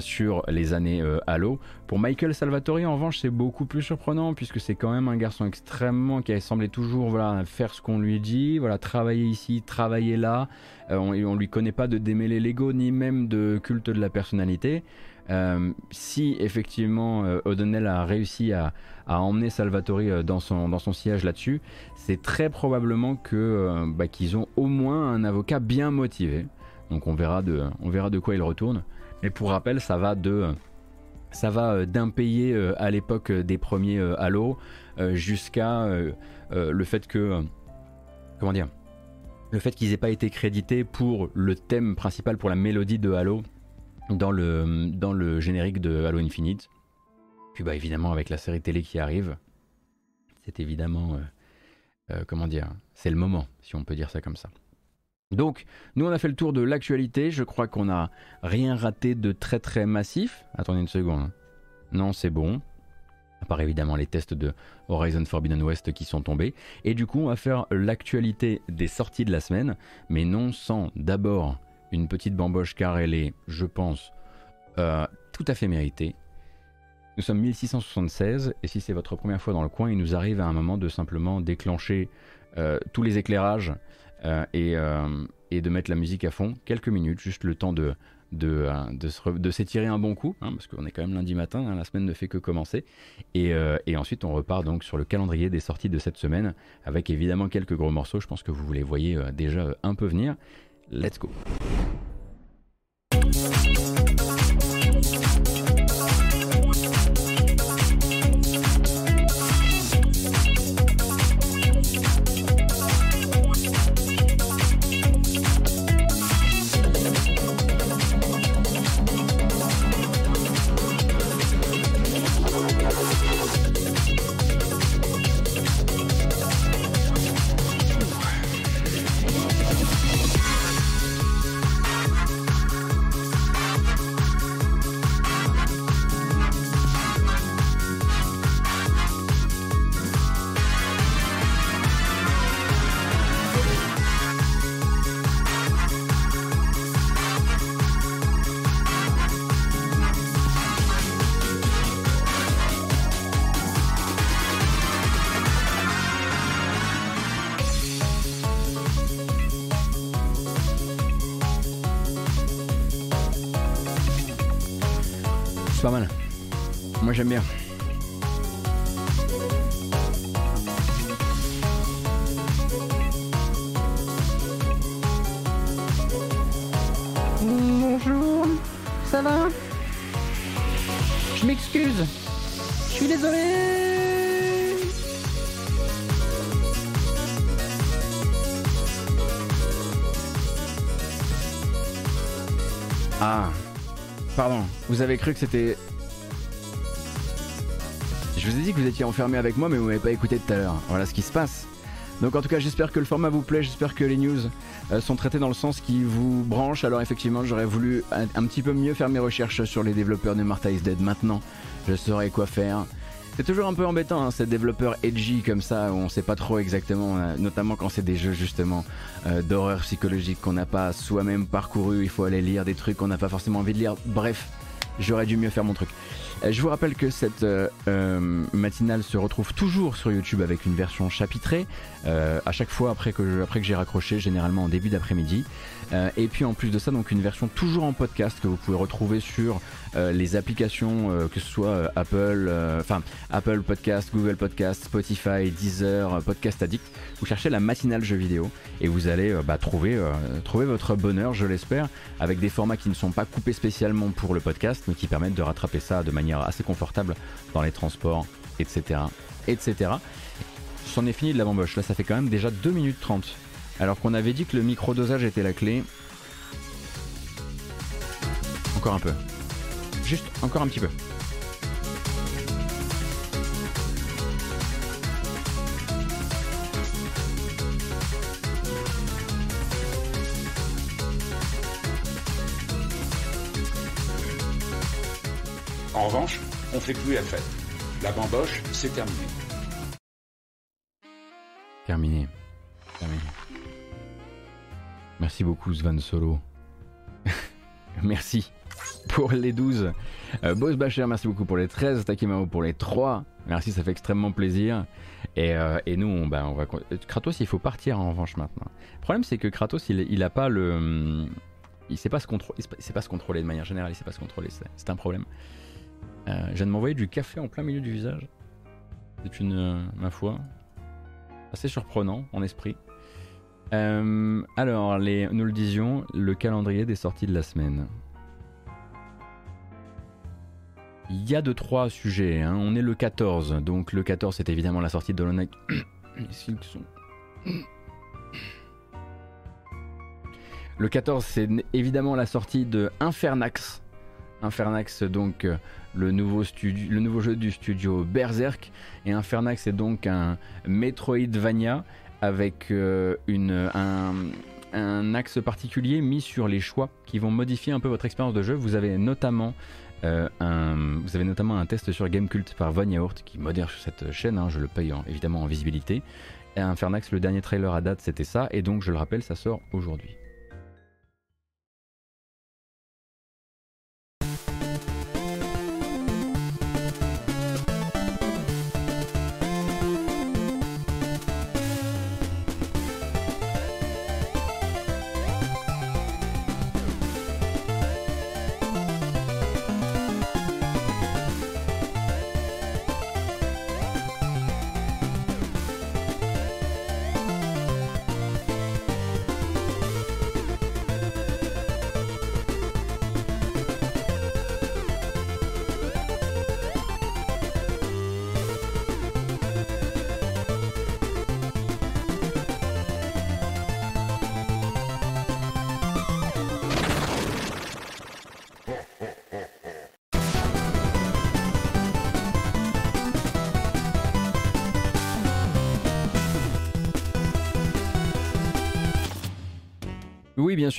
S1: sur les années Halo. Pour Michael Salvatori en revanche c'est beaucoup plus surprenant puisque c'est quand même un garçon extrêmement qui a semblé toujours voilà faire ce qu'on lui dit, voilà travailler ici, travailler là. Euh, on, on, lui connaît pas de démêler l'ego ni même de culte de la personnalité. Euh, si effectivement euh, O'Donnell a réussi à, emmener Salvatore dans son, siège là-dessus, c'est très probablement bah, qu'ils ont au moins un avocat bien motivé. Donc on verra de, quoi il retourne. Mais pour rappel, ça va de ça va d'impayé à l'époque des premiers Halo jusqu'à le fait que comment dire le fait qu'ils aient pas été crédités pour le thème principal, pour la mélodie de Halo dans le, générique de Halo Infinite. Puis bah évidemment avec la série télé qui arrive, c'est évidemment, euh, euh, comment dire, c'est le moment, si on peut dire ça comme ça. Donc, nous on a fait le tour de l'actualité, je crois qu'on n'a rien raté de très très massif. Attendez une seconde. Hein. Non, c'est bon à part évidemment les tests de Horizon Forbidden West qui sont tombés. Et du coup, on va faire l'actualité des sorties de la semaine, mais non sans d'abord une petite bamboche car elle est, je pense, euh, tout à fait méritée. Nous sommes 1676 et si c'est votre première fois dans le coin, il nous arrive à un moment de simplement déclencher euh, tous les éclairages euh, et, et de mettre la musique à fond, quelques minutes, juste le temps de euh, de, s'étirer un bon coup, hein, parce qu'on est quand même lundi matin, hein, la semaine ne fait que commencer. Euh, et, ensuite, on repart donc sur le calendrier des sorties de cette semaine, avec évidemment quelques gros morceaux. Je pense que vous les voyez euh, déjà un peu venir. Let's go! Que c'était... Je vous ai dit que vous étiez enfermé avec moi, mais vous m'avez pas écouté tout à l'heure. Voilà ce qui se passe. Donc en tout cas, j'espère que le format vous plaît, j'espère que les news euh, sont traitées dans le sens qui vous branche. Alors effectivement, j'aurais voulu un, un, petit peu mieux faire mes recherches sur les développeurs de Martha is Dead. Maintenant, je saurais quoi faire. C'est toujours un peu embêtant, hein, ces développeurs edgy comme ça, où on sait pas trop exactement, euh, notamment quand c'est des jeux justement euh, d'horreur psychologique qu'on n'a pas soi-même parcouru, il faut aller lire des trucs qu'on n'a pas forcément envie de lire. Bref, j'aurais dû mieux faire mon truc. Euh, je vous rappelle que cette euh, euh, matinale se retrouve toujours sur YouTube avec une version chapitrée, euh, à chaque fois après que, après que j'ai raccroché, généralement en début d'après-midi. Euh, et puis en plus de ça, donc une version toujours en podcast que vous pouvez retrouver sur euh, les applications, que ce soit Apple, enfin Apple Podcast, Google Podcast, Spotify, Deezer, Podcast Addict. Vous cherchez la matinale jeu vidéo et vous allez bah, trouver, trouver votre bonheur, je l'espère, avec des formats qui ne sont pas coupés spécialement pour le podcast, mais qui permettent de rattraper ça de manière assez confortable dans les transports, etc. etc. C'en est fini de la bamboche. Là, ça fait quand même déjà 2 minutes 30. Alors qu'on avait dit que le micro-dosage était la clé. Encore un peu. Juste encore un petit peu.
S3: En revanche, on fait plus la fête. La bamboche, c'est terminé.
S1: Terminé. Terminé. Merci beaucoup Svan Solo. merci pour les 12. Euh, Boss Bacher, merci beaucoup pour les 13. Takimao pour les 3. Merci, ça fait extrêmement plaisir. Et, euh, nous, on, bah, va. Kratos, il faut partir en revanche maintenant. Le problème, c'est que Kratos, il, il a pas le. Il sait pas se sait pas se contrôler de manière générale. Il sait pas se contrôler. C'est un problème. Euh, je viens de m'envoyer du café en plein milieu du visage. C'est une, euh, ma foi, assez surprenant en esprit. Euh, alors, nous le disions, le calendrier des sorties de la semaine. Il y a deux trois sujets. Hein. On est le 14, donc le 14 c'est évidemment la sortie de Knight. Le 14 c'est évidemment la sortie de Infernax. Infernax donc euh, le nouveau, le nouveau jeu du studio Berserk et Infernax est donc un Metroidvania avec euh, un, axe particulier mis sur les choix qui vont modifier un peu votre expérience de jeu. Vous avez notamment euh, un, vous avez notamment un test sur Gamecult par Von Yaourt qui modère sur cette chaîne, hein, je le paye en, évidemment en visibilité. Et Infernax, le dernier trailer à date c'était ça et donc je le rappelle ça sort aujourd'hui.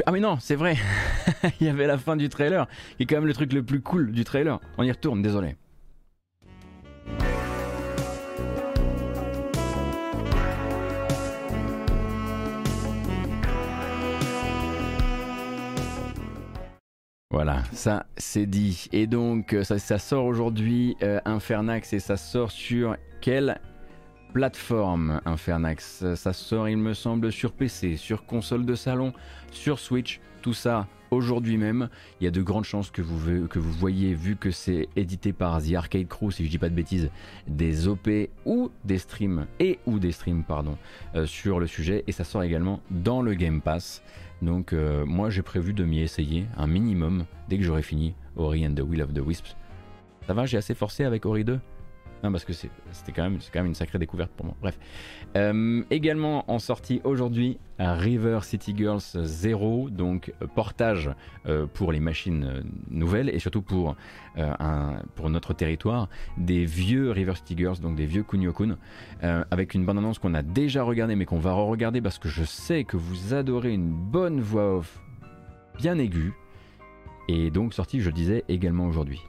S1: Ah, mais non, c'est vrai. Il y avait la fin du trailer, qui est quand même le truc le plus cool du trailer. On y retourne, désolé. Voilà, ça c'est dit. Et donc ça, ça sort aujourd'hui euh, Infernax et ça sort sur quelle plateforme Infernax Ça sort il me semble sur PC, sur console de salon, sur Switch, tout ça aujourd'hui même. Il y a de grandes chances que vous, que vous voyez, vu que c'est édité par The Arcade Crew, si je dis pas de bêtises, des OP ou des streams, et ou des streams, pardon, euh, sur le sujet. Et ça sort également dans le Game Pass. Donc euh, moi j'ai prévu de m'y essayer un minimum dès que j'aurai fini Ori and the Will of the Wisps. Ça va, j'ai assez forcé avec Ori 2 non, parce que c'était quand, même, quand même une sacrée découverte pour moi. Bref. Euh, également en sortie aujourd'hui, River City Girls 0, donc euh, portage euh, pour les machines nouvelles et surtout pour, pour notre territoire, des vieux River City Girls, donc des vieux Kunio-kun, avec une bande-annonce qu'on a déjà regardée mais qu'on va re-regarder parce que je sais que vous adorez une bonne voix off bien aiguë. Et donc sortie, je disais, également aujourd'hui.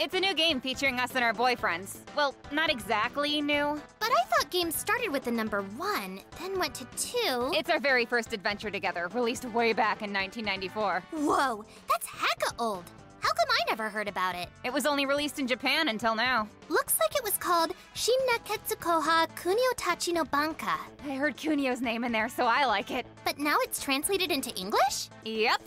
S4: It's a new game featuring us and our boyfriends. Well, not exactly new.
S5: But I thought games started with the number one, then went to two.
S4: It's our very first adventure together, released way back in 1994.
S5: Whoa, that's hecka old. How come I never heard about it?
S4: It was only released in Japan until now.
S5: Looks like it was called Shinna Ketsukoha Kunio Tachi no Banka.
S4: I heard Kunio's name in there, so I like it.
S5: But now it's translated into English?
S4: Yep.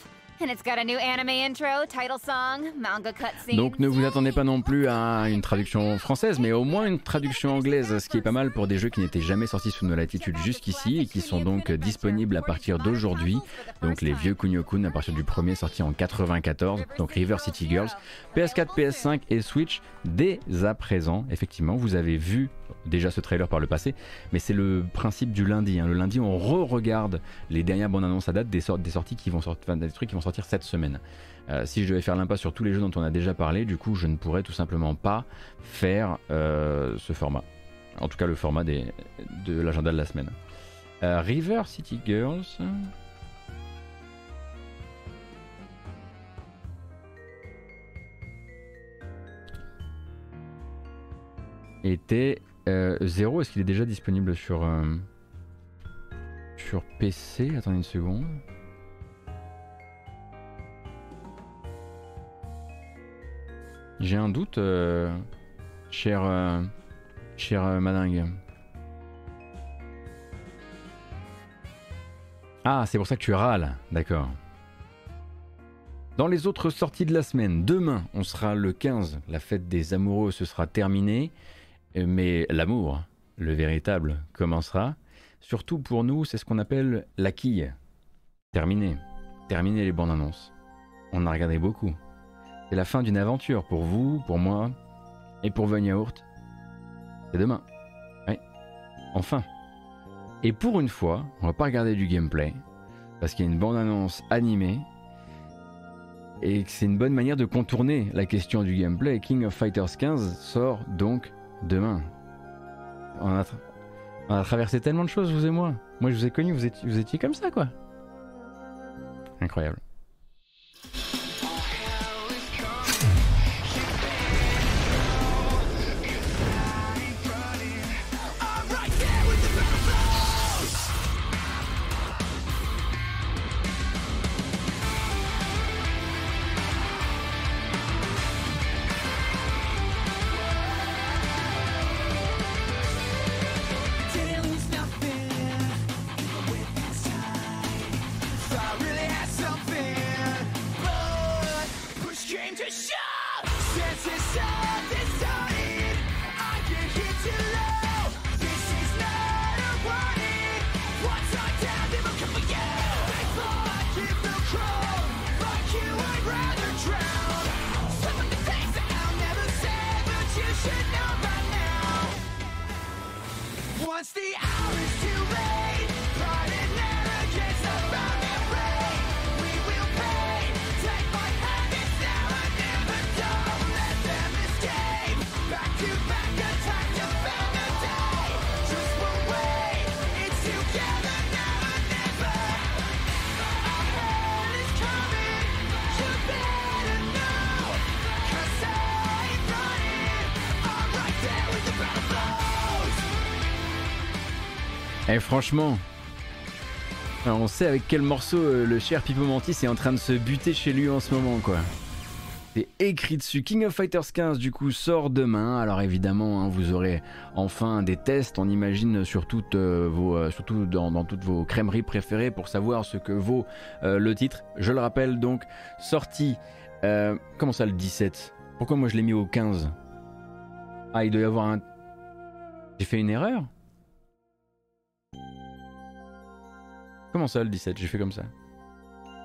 S1: Donc ne vous attendez pas non plus à une traduction française, mais au moins une traduction anglaise, ce qui est pas mal pour des jeux qui n'étaient jamais sortis sous nos latitudes jusqu'ici et qui sont donc disponibles à partir d'aujourd'hui. Donc les vieux Kunio-kun à partir du premier sorti en 94, donc River City Girls, PS4, PS5 et Switch dès à présent. Effectivement, vous avez vu déjà ce trailer par le passé, mais c'est le principe du lundi. Hein. Le lundi, on re-regarde les dernières bonnes annonces à date des, des sorties qui vont sortir, des trucs qui vont sortir cette semaine. Euh, si je devais faire l'impasse sur tous les jeux dont on a déjà parlé, du coup, je ne pourrais tout simplement pas faire euh, ce format. En tout cas, le format de l'agenda de la semaine. Euh, River City Girls. était euh, Zéro, est-ce qu'il est déjà disponible sur, euh, sur PC Attendez une seconde. J'ai un doute, euh, cher, euh, cher Madingue. Ah, c'est pour ça que tu râles, d'accord. Dans les autres sorties de la semaine, demain, on sera le 15, la fête des amoureux, ce sera terminé. Mais l'amour, le véritable, commencera. Surtout pour nous, c'est ce qu'on appelle la quille. Terminé. Terminé les bandes annonces. On a regardé beaucoup. C'est la fin d'une aventure pour vous, pour moi et pour Von Yaourt. C'est demain. Enfin. Et pour une fois, on va pas regarder du gameplay parce qu'il y a une bande annonce animée et que c'est une bonne manière de contourner la question du gameplay. King of Fighters 15 sort donc demain. On a, traversé tellement de choses, vous et moi. Moi, je vous ai connu, vous étiez, comme ça, quoi. Incroyable. Et eh, franchement, on sait avec quel morceau euh, le cher Pipo Mantis est en train de se buter chez lui en ce moment, quoi.
S6: C'est écrit dessus. King of Fighters 15 du coup sort demain. Alors évidemment, hein, vous aurez enfin des tests. On imagine sur toutes euh, vos, euh, surtout dans, toutes vos crèmeries préférées pour savoir ce que vaut le titre. Je le rappelle donc, sorti. comment ça le 17 Pourquoi moi je l'ai mis au 15 Ah, il doit y avoir un. J'ai fait une erreur Comment ça le 17 J'ai fait comme ça.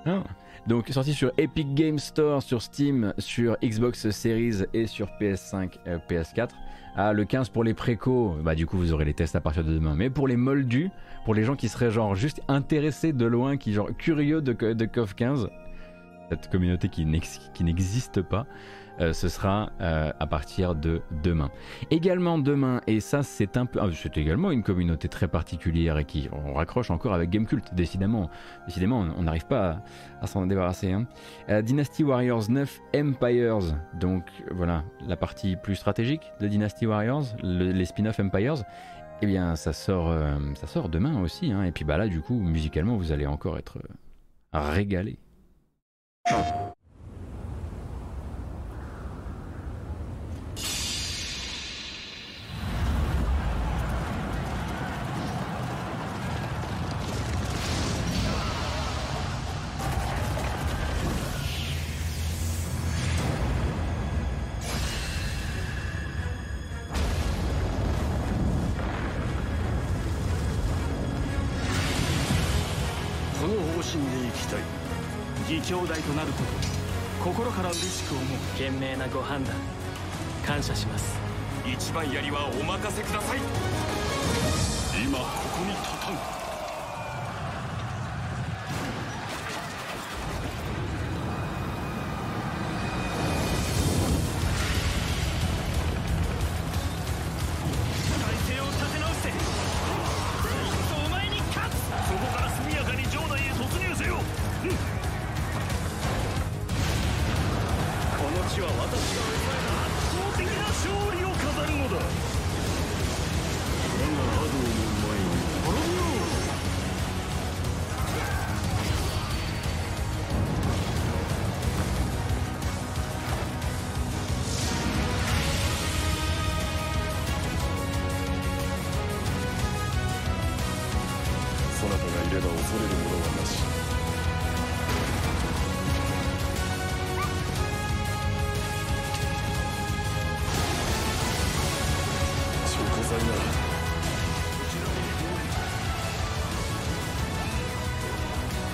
S6: Ah. Donc sorti sur Epic Game Store, sur Steam, sur Xbox Series et sur PS5, euh, PS4. Ah, le 15 pour les précos, bah du coup vous aurez les tests à partir de demain. Mais pour les moldus, pour les gens qui seraient genre juste intéressés de loin, qui genre curieux de, de KOF 15, cette communauté qui n'existe pas, euh, ce sera euh, à partir de demain. Également demain, et ça c'est un peu, ah, c'est également une communauté très particulière et qui on raccroche encore avec Gamecult, décidément, décidément on n'arrive pas à, s'en débarrasser. Hein. Euh, Dynasty Warriors 9 Empires, donc voilà la partie plus stratégique de Dynasty Warriors, les spin-off Empires. Eh bien, ça sort, ça sort demain aussi, hein. et puis bah là, du coup, musicalement, vous allez encore être régalé. しんでいきたい。義兄弟となること心から嬉しく思う。
S1: 賢明なご判断感謝します。一番槍はお任せください。今ここに立たん。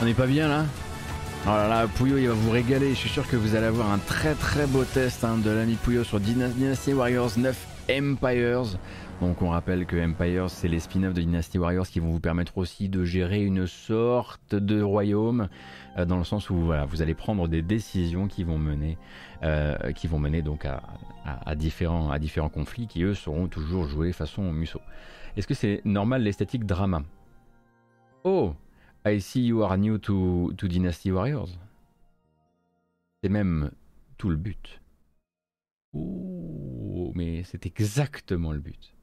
S1: On n'est pas bien là Oh là là, Puyo il va vous régaler, je suis sûr que vous allez avoir un très très beau test hein, de l'ami Puyo sur Dynasty Warriors 9 Empires. Donc on rappelle que Empires c'est les spin-offs de Dynasty Warriors qui vont vous permettre aussi de gérer une sorte de royaume euh, dans le sens où vous allez prendre des décisions qui vont mener, euh, qui vont mener donc à, différents, à différents conflits qui eux seront toujours joués façon Musso. Est-ce que c'est normal l'esthétique drama? Oh I see you are new to, to Dynasty Warriors. C'est même tout le but. Ouh, mais c'est exactement le but.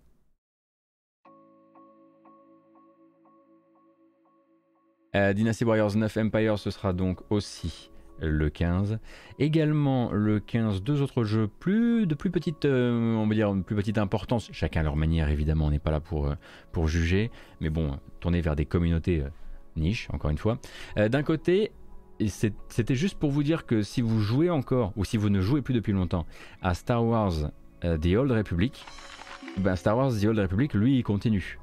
S1: Euh, Dynasty Warriors 9 Empire, ce sera donc aussi le 15. Également le 15, deux autres jeux plus de plus petite, euh, on va dire plus petite importance, chacun à leur manière évidemment, on n'est pas là pour, euh, pour juger, mais bon, tourner vers des communautés niche, encore une fois. Euh, d'un côté, c'était juste pour vous dire que si vous jouez encore, ou si vous ne jouez plus depuis longtemps, à Star Wars euh, The Old Republic, ben Star Wars The Old Republic, lui, il continue.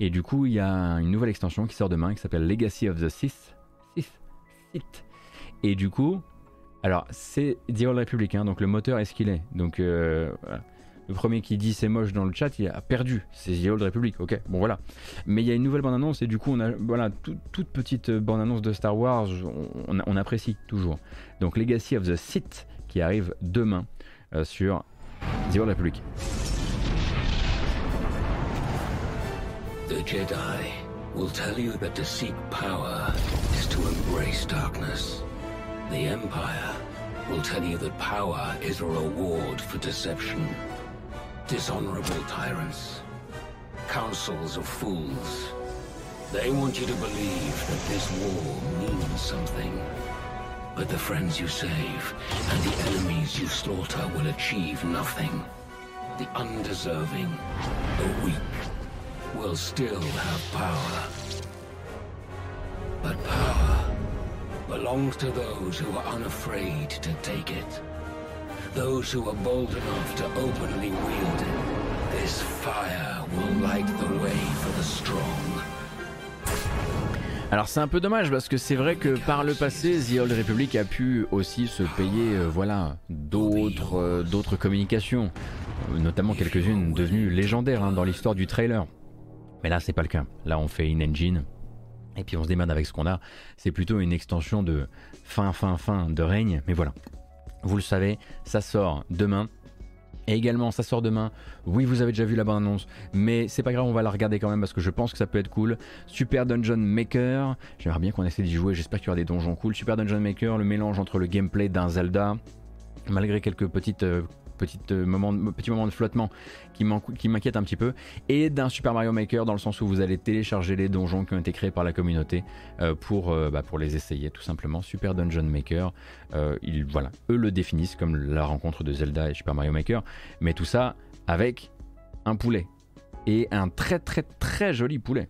S1: Et du coup, il y a une nouvelle extension qui sort demain qui s'appelle Legacy of the Sith. Sith. Sith. Et du coup, alors c'est The Old Republic, hein, donc le moteur est ce qu'il est? Donc euh, le premier qui dit c'est moche dans le chat, il a perdu. C'est The Old Republic, ok. Bon voilà. Mais il y a une nouvelle bande-annonce et du coup, on a voilà, toute petite bande-annonce de Star Wars, on, apprécie toujours. Donc Legacy of the Sith qui arrive demain euh, sur The Old Republic. The Jedi will tell you that to seek power is to embrace darkness. The Empire will tell you that power is a reward for deception. Dishonorable tyrants. Councils of fools. They want you to believe that this war means something.
S7: But the friends you save and the enemies you slaughter will achieve nothing. The undeserving, the weak, will still have power. But power belongs to those who are unafraid to take it. Those who are bold enough to openly wield it. This fire will light the way for the strong.
S1: Alors c'est un peu dommage parce que c'est vrai que par le passé, The Old Republic a pu aussi se payer euh, voilà, d'autres euh, d'autres communications, euh, notamment quelques-unes devenues légendaires hein, dans l'histoire du trailer. Mais là c'est pas le cas. Là on fait in-engine et puis on se démerde avec ce qu'on a. C'est plutôt une extension de fin fin fin de règne. Mais voilà, vous le savez, ça sort demain. Et également, ça sort demain. Oui, vous avez déjà vu la bande-annonce, mais c'est pas grave, on va la regarder quand même parce que je pense que ça peut être cool. Super Dungeon Maker. J'aimerais bien qu'on essaie d'y jouer. J'espère qu'il y aura des donjons cool. Super Dungeon Maker, le mélange entre le gameplay d'un Zelda, malgré quelques petites euh, petit, euh, moment, petit moment de flottement qui m'inquiète un petit peu, et d'un Super Mario Maker dans le sens où vous allez télécharger les donjons qui ont été créés par la communauté euh, pour, euh, bah, pour les essayer tout simplement. Super Dungeon Maker, ils, voilà, eux le définissent comme la rencontre de Zelda et Super Mario Maker, mais tout ça avec un poulet. Et un très très très joli poulet.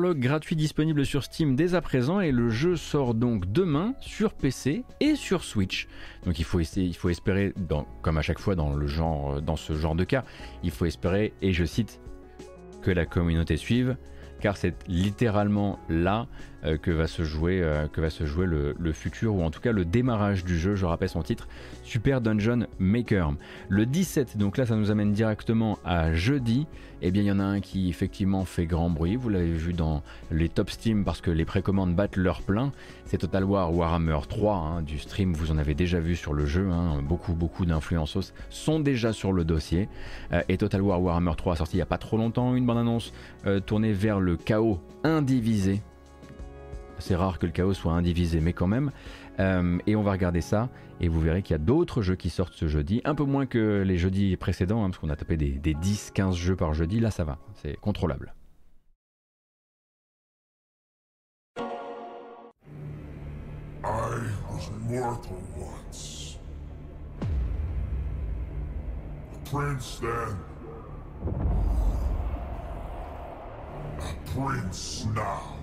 S1: Gratuit disponible sur Steam dès à présent et le jeu sort donc demain sur PC et sur Switch. Donc il faut, essayer, il faut espérer, comme à chaque fois dans, le genre, dans ce genre de cas, il faut espérer, et je cite, que la communauté suive, car c'est littéralement là euh, que va se jouer, euh, que va se jouer le, futur, ou en tout cas le démarrage du jeu, je rappelle son titre, Super Dungeon Maker. Le 17, donc là ça nous amène directement à jeudi, eh bien il y en a un qui effectivement fait grand bruit, vous l'avez vu dans les top Steam parce que les précommandes battent leur plein, c'est Total War Warhammer 3 hein, du stream, vous en avez déjà vu sur le jeu, hein. beaucoup beaucoup d'influenceurs sont déjà sur le dossier, euh, et Total War Warhammer 3 a sorti il n'y a pas trop longtemps. Une bande annonce tournée vers le chaos indivisé c'est rare que le chaos soit indivisé, mais quand même. Euh, et on va regarder ça, et vous verrez qu'il y a d'autres jeux qui sortent ce jeudi, un peu moins que les jeudis précédents, hein, parce qu'on a tapé des, 10-15 jeux par jeudi, là ça va, c'est contrôlable. prince now.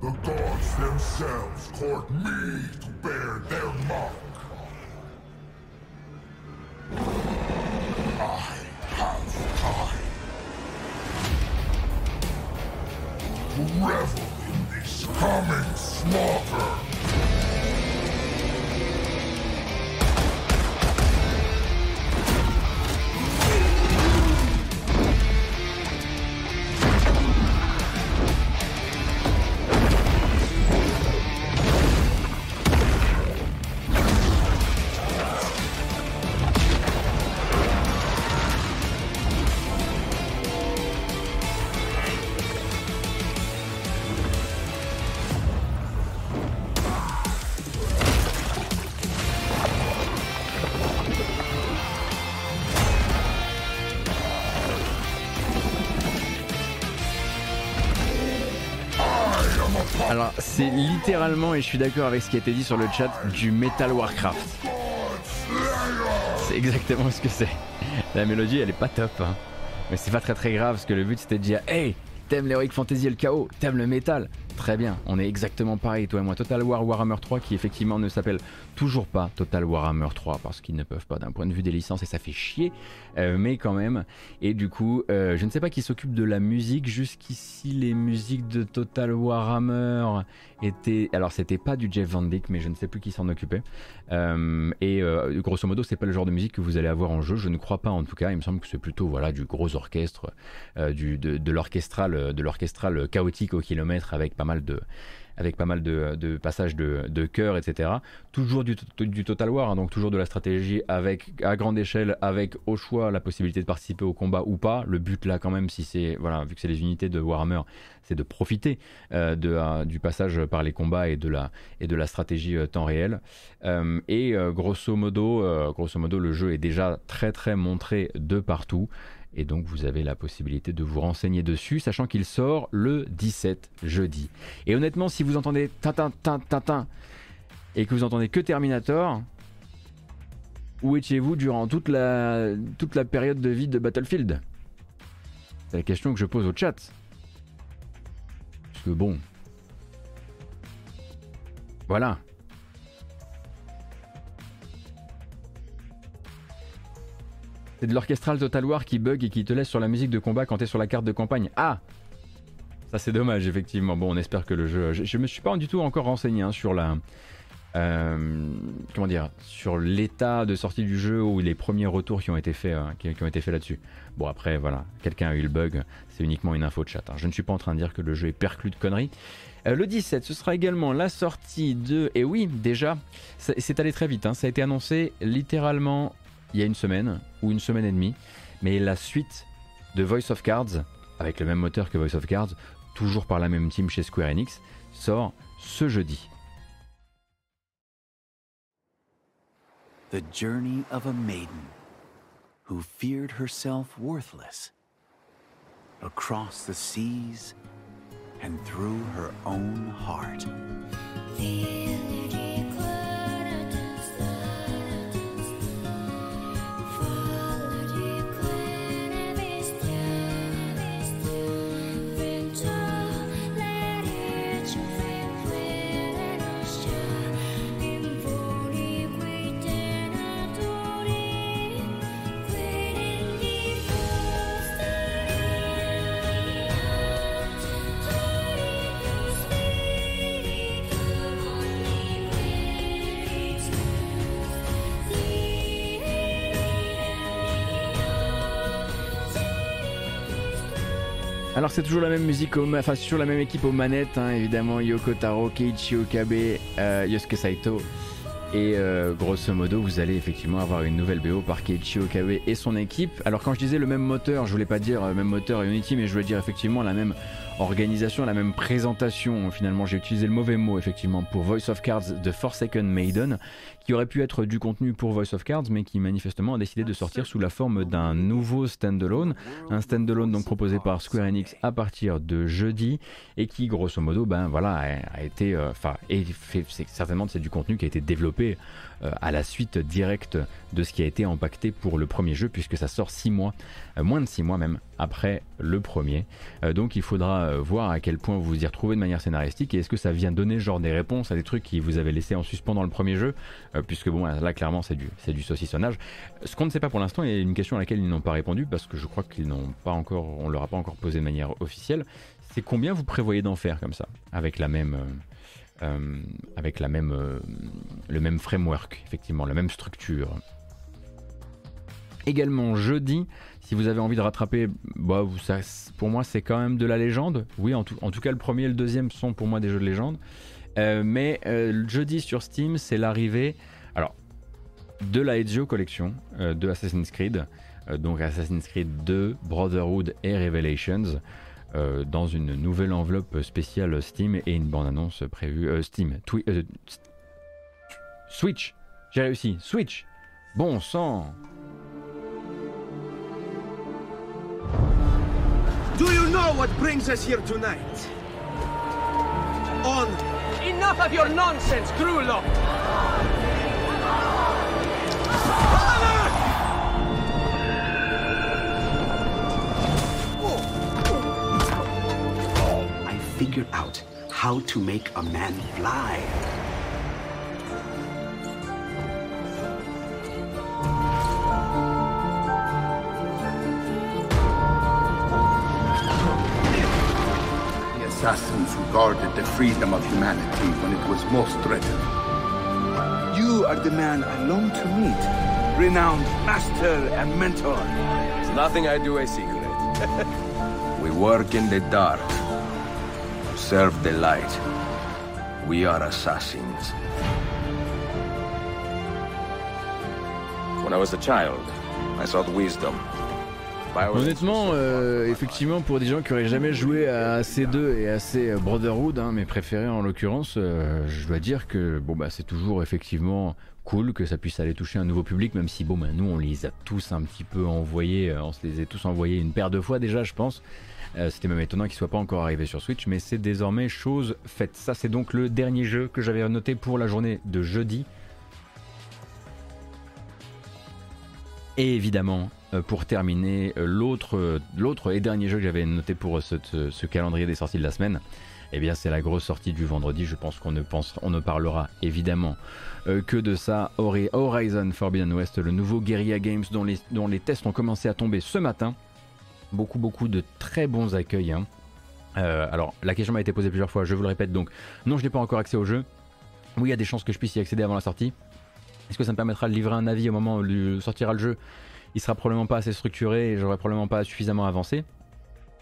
S1: The gods themselves court me to bear their mark. I have time to revel in this coming slaughter. C'est littéralement, et je suis d'accord avec ce qui a été dit sur le chat, du Metal Warcraft. C'est exactement ce que c'est. La mélodie, elle est pas top, hein. mais c'est pas très très grave parce que le but c'était de dire Hey, t'aimes l'Heroic Fantasy et le chaos, t'aimes le métal, Très bien, on est exactement pareil, toi et moi. Total War Warhammer 3 qui effectivement ne s'appelle toujours pas Total Warhammer 3 parce qu'ils ne peuvent pas d'un point de vue des licences et ça fait chier, euh, mais quand même. Et du coup, euh, je ne sais pas qui s'occupe de la musique. Jusqu'ici, les musiques de Total Warhammer étaient. Alors, c'était pas du Jeff Van Dyke, mais je ne sais plus qui s'en occupait. Euh, et grosso modo, c'est pas le genre de musique que vous allez avoir en jeu. Je ne crois pas en tout cas. Il me semble que c'est plutôt voilà du gros orchestre, du, de, de l'orchestral, de l'orchestral chaotique au kilomètre avec pas mal de, avec pas mal de, passages de, chœur, etc. Toujours du, Total War, hein, donc toujours de la stratégie avec, à grande échelle, avec au choix la possibilité de participer au combat ou pas. Le but là, quand même, c'est voilà, vu que c'est les unités de Warhammer, c'est de profiter euh, euh, du passage par les combats et de la, et de la stratégie euh, temps réel. et grosso modo, grosso modo, le jeu est déjà très très montré de partout. Et donc vous avez la possibilité de vous renseigner dessus, sachant qu'il sort le 17 jeudi. Et honnêtement, si vous entendez Tintin, Tintin, Tintin, et que vous entendez que Terminator, où étiez-vous durant toute la, toute la période de vie de Battlefield? C'est la question que je pose au chat. Parce que bon. Voilà. C'est de l'orchestral Total War qui bug et qui te laisse sur la musique de combat quand t'es sur la carte de campagne. Ah Ça c'est dommage effectivement. Bon on espère que le jeu... Je, me suis pas du tout encore renseigné hein, sur la... Euh, comment dire Sur l'état de sortie du jeu ou les premiers retours qui ont été faits, euh, qui, ont été faits là-dessus. Bon après voilà, quelqu'un a eu le bug, c'est uniquement une info de chat. Hein. Je ne suis pas en train de dire que le jeu est perclus de conneries. Euh, le 17, ce sera également la sortie de... Et oui, déjà, c'est allé très vite. Hein. Ça a été annoncé littéralement il y a une semaine ou une semaine et demie, mais la suite de Voice of Cards, avec le même moteur que Voice of Cards, toujours par la même team chez Square Enix, sort ce jeudi.
S8: The journey of a maiden who feared herself worthless across the seas and through her own heart.
S1: Alors c'est toujours la même musique, enfin c'est la même équipe aux manettes, hein, évidemment Yoko Taro, Keiichi Okabe, euh, Yosuke Saito. Et euh, grosso modo, vous allez effectivement avoir une nouvelle BO par Keiichi Okabe et son équipe. Alors quand je disais le même moteur, je voulais pas dire euh, même moteur Unity, mais je voulais dire effectivement la même organisation, la même présentation. Finalement, j'ai utilisé le mauvais mot effectivement pour Voice of Cards de Forsaken Maiden, qui aurait pu être du contenu pour Voice of Cards, mais qui manifestement a décidé de sortir sous la forme d'un nouveau standalone, un standalone donc proposé par Square Enix à partir de jeudi et qui grosso modo, ben voilà, a, été, euh, enfin, certainement c'est du contenu qui a été développé euh, à la suite directe de ce qui a été impacté pour le premier jeu, puisque ça sort 6 mois, euh, moins de 6 mois même, après le premier. Donc il faudra voir à quel point vous vous y retrouvez de manière scénaristique et est-ce que ça vient donner genre des réponses à des trucs qui vous avaient laissé en suspens dans le premier jeu, puisque bon là clairement c'est du, du saucissonnage. Ce qu'on ne sait pas pour l'instant, et une question à laquelle ils n'ont pas répondu, parce que je crois qu'ils n'ont pas encore, on leur a pas encore posé de manière officielle, c'est combien vous prévoyez d'en faire comme ça, avec la même... Euh, avec la même, euh, le même framework, effectivement, la même structure. Également jeudi, si vous avez envie de rattraper, bah, pour moi c'est quand même de la légende. Oui, en tout, en tout, cas le premier et le deuxième sont pour moi des jeux de légende. Euh, mais jeudi sur Steam, c'est l'arrivée alors, de la Ezio Collection de Assassin's Creed. donc Assassin's Creed 2, Brotherhood et Revelations. Euh, dans une nouvelle enveloppe spéciale Steam et une bande-annonce prévue. Euh, Steam, euh, Switch, j'ai réussi, Switch, bon sang.
S9: Do you know what brings us here tonight? On. Enough of your nonsense, Grullo!
S10: I figured out how to make a man fly.
S11: Assassins who guarded the freedom of humanity when it was most threatened. You are the man I long to meet. Renowned master and mentor.
S12: It's nothing I do a secret. we work in the dark. Serve the light. We are assassins. When I was a child, I sought wisdom.
S1: Honnêtement, euh, effectivement, pour des gens qui auraient jamais joué à C2 et à C Brotherhood, hein, mes préférés en l'occurrence, euh, je dois dire que bon bah c'est toujours effectivement cool que ça puisse aller toucher un nouveau public, même si bon bah nous on les a tous un petit peu envoyés, euh, on se les a tous envoyés une paire de fois déjà, je pense. C'était même étonnant qu'il soit pas encore arrivé sur Switch, mais c'est désormais chose faite. Ça c'est donc le dernier jeu que j'avais noté pour la journée de jeudi. Et évidemment, pour terminer, l'autre, l'autre et dernier jeu que j'avais noté pour ce, calendrier des sorties de la semaine, eh bien c'est la grosse sortie du vendredi. Je pense qu'on ne, parlera évidemment que de ça. Horizon Forbidden West, le nouveau Guerrilla Games dont les, tests ont commencé à tomber ce matin. Beaucoup, beaucoup de très bons accueils. Hein. Euh, alors, la question m'a été posée plusieurs fois, je vous le répète donc. Non, je n'ai pas encore accès au jeu. Oui, il y a des chances que je puisse y accéder avant la sortie. Est-ce que ça me permettra de livrer un avis au moment où sortira le jeu? Il sera probablement pas assez structuré et j'aurai probablement pas suffisamment avancé.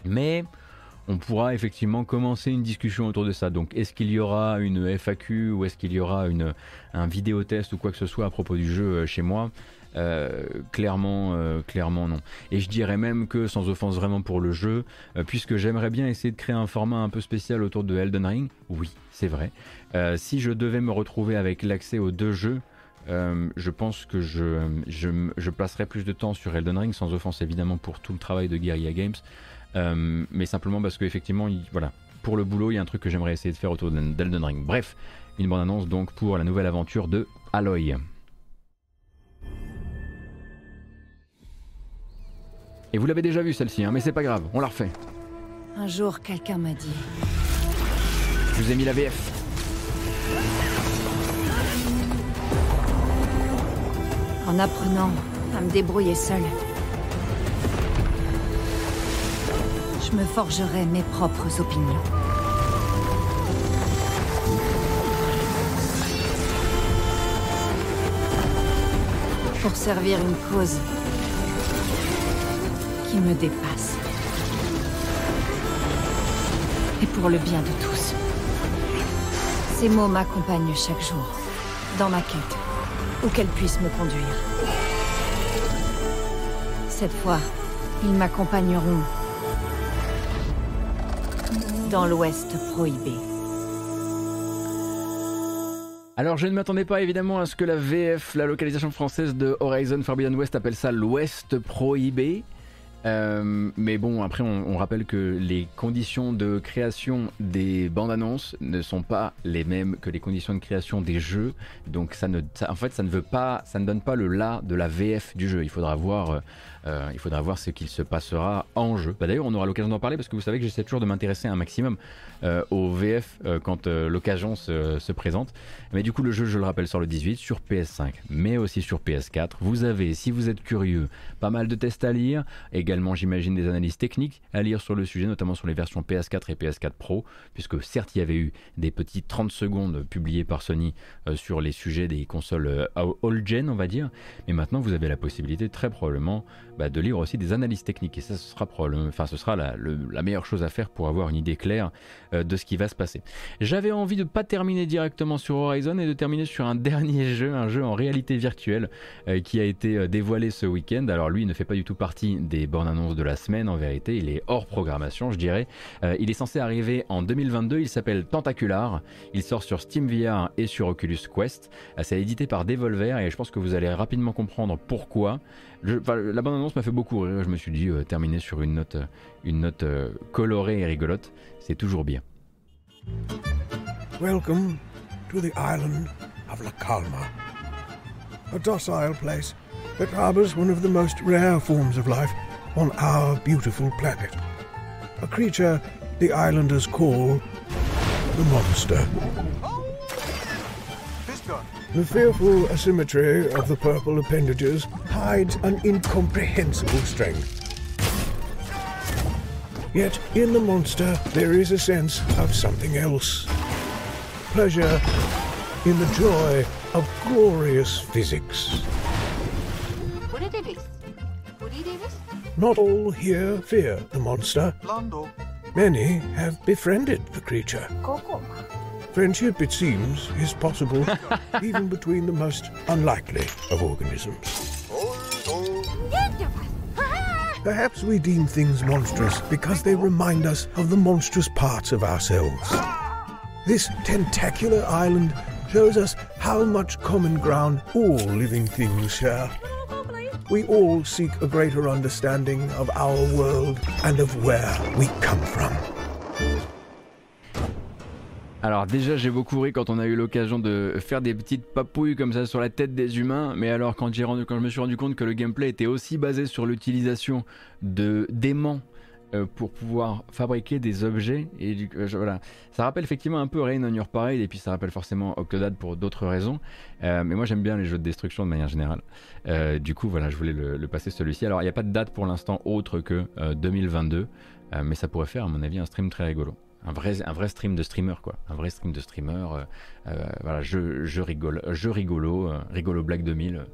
S1: Mais on pourra effectivement commencer une discussion autour de ça. Donc, est-ce qu'il y aura une FAQ ou est-ce qu'il y aura un vidéo test ou quoi que ce soit à propos du jeu chez moi? Euh, clairement, euh, clairement non. Et je dirais même que, sans offense vraiment pour le jeu, euh, puisque j'aimerais bien essayer de créer un format un peu spécial autour de Elden Ring, oui, c'est vrai. si je devais me retrouver avec l'accès aux deux jeux, je pense que je, je, je, passerai plus de temps sur Elden Ring, sans offense évidemment pour tout le travail de Guerrilla Games, mais simplement parce qu'effectivement, voilà, pour le boulot, il y a un truc que j'aimerais essayer de faire autour d'Elden Ring. Bref, une bonne annonce donc pour la nouvelle aventure de Aloy. Et vous l'avez déjà vu celle-ci, hein, mais c'est pas grave, on la refait.
S13: Un jour, quelqu'un m'a dit.
S1: Je vous ai mis la VF.
S13: En apprenant à me débrouiller seul, je me forgerai mes propres opinions. Pour servir une cause qui me dépasse. Et pour le bien de tous. Ces mots m'accompagnent chaque jour, dans ma quête, où qu'elle puisse me conduire. Cette fois, ils m'accompagneront dans l'Ouest prohibé.
S1: Alors je ne m'attendais pas évidemment à ce que la VF, la localisation française de Horizon Forbidden West appelle ça l'Ouest prohibé. Euh, mais bon, après, on, rappelle que les conditions de création des bandes annonces ne sont pas les mêmes que les conditions de création des jeux. Donc, ça ne, en fait, ça ne donne pas le là de la VF du jeu. Il faudra voir euh, euh, il faudra voir ce qu'il se passera en jeu. Bah, d'ailleurs, on aura l'occasion d'en parler parce que vous savez que j'essaie toujours de m'intéresser un maximum euh, au VF quand l'occasion se, présente. Mais du coup, le jeu, je le rappelle, sort le 18 sur PS5, mais aussi sur PS4. Vous avez, si vous êtes curieux, pas mal de tests à lire. Également, j'imagine, des analyses techniques à lire sur le sujet, notamment sur les versions PS4 et PS4 Pro, puisque certes, il y avait eu des petits 30 secondes publiés par Sony sur les sujets des consoles all-gen, on va dire. Mais maintenant, vous avez la possibilité, très probablement, bah, de lire aussi des analyses techniques. Et ça, ce sera, enfin, ce sera la, meilleure chose à faire pour avoir une idée claire euh, de ce qui va se passer. J'avais envie de pas terminer directement sur Horizon et de terminer sur un dernier jeu, un jeu en réalité virtuelle euh, qui a été euh, dévoilé ce week-end. Alors lui, il ne fait pas du tout partie des bornes annonces de la semaine. En vérité, il est hors programmation, je dirais. il est censé arriver en 2022. Il s'appelle Tentacular. Il sort sur Steam VR et sur Oculus Quest. C'est édité par Devolver et je pense que vous allez rapidement comprendre pourquoi la bande annonce m'a fait beaucoup rire. Je me suis dit, euh, terminer sur une note, euh, une note euh, colorée et rigolote, c'est toujours bien.
S14: Welcome to the island of La Calma. A docile place that harbors one of the most rare forms of life on our beautiful planet. A creature the islanders call the monster. The fearful asymmetry of the purple appendages hides an incomprehensible strength. Yet in the monster there is a sense of something else. Pleasure in the joy of glorious physics. Not all here fear the monster. Many have befriended the creature. Friendship, it seems, is possible even between the most unlikely of organisms. Perhaps we deem things monstrous because they remind us of the monstrous parts of ourselves. This tentacular island shows us how much common ground all living things share. We all seek a greater understanding of our world and of where we come from.
S1: Alors déjà j'ai beaucoup ri quand on a eu l'occasion de faire des petites papouilles comme ça sur la tête des humains, mais alors quand, je me suis rendu compte que le gameplay était aussi basé sur l'utilisation de d'aimants euh, pour pouvoir fabriquer des objets. Et euh. Ça rappelle effectivement un peu Rain on Your Parade, et puis ça rappelle forcément Octodad pour d'autres raisons. Euh, mais moi j'aime bien les jeux de destruction de manière générale. du coup, voilà, je voulais le, passer celui-ci. Alors il n'y a pas de date pour l'instant autre que 2022, mais ça pourrait faire, à mon avis, un stream très rigolo. Un vrai, un vrai stream de streamer, quoi. Un vrai stream de streamer. voilà, je, je rigole, je rigolo, rigolo Black 2000.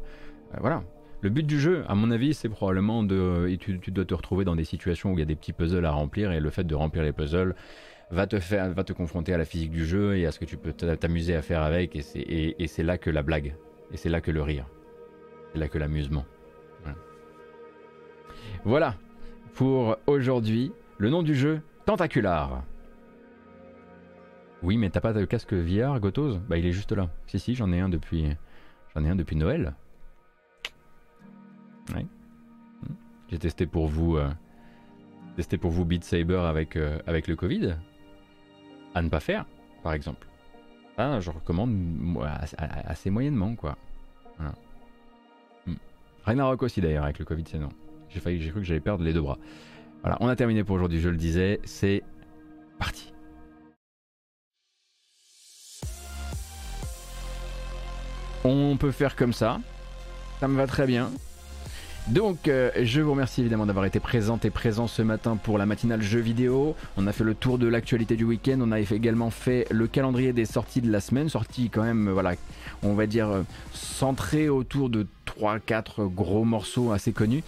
S1: voilà, le but du jeu, à mon avis, c'est probablement de. Tu, tu, dois te retrouver dans des situations où il y a des petits puzzles à remplir et le fait de remplir les puzzles va te, faire, va te confronter à la physique du jeu et à ce que tu peux t'amuser à faire avec. Et c'est là que la blague. Et c'est là que le rire. C'est là que l'amusement. Voilà. pour aujourd'hui. Le nom du jeu, Tentacular. Oui, mais t'as pas de casque VR, Gotos? Bah, il est juste là. Si, si, j'en ai un depuis. J'en ai un depuis Noël. Hmm. J'ai testé pour vous, euh, testé pour vous Beat Saber avec, euh, avec le Covid. À ne pas faire, par exemple. Ah, je recommande assez, moyennement, quoi. Voilà. Hmm. Aussi d'ailleurs avec le Covid, c'est non. J'ai j'ai cru que j'allais perdre les deux bras. Voilà, on a terminé pour aujourd'hui, je le disais, c'est parti. On peut faire comme ça. Ça me va très bien. Donc, euh, je vous remercie évidemment d'avoir été présente et présent ce matin pour la matinale jeux vidéo. On a fait le tour de l'actualité du week-end. On a également fait le calendrier des sorties de la semaine. Sorties quand même, voilà, on va dire euh, centrées autour de 3-4 gros morceaux assez connus.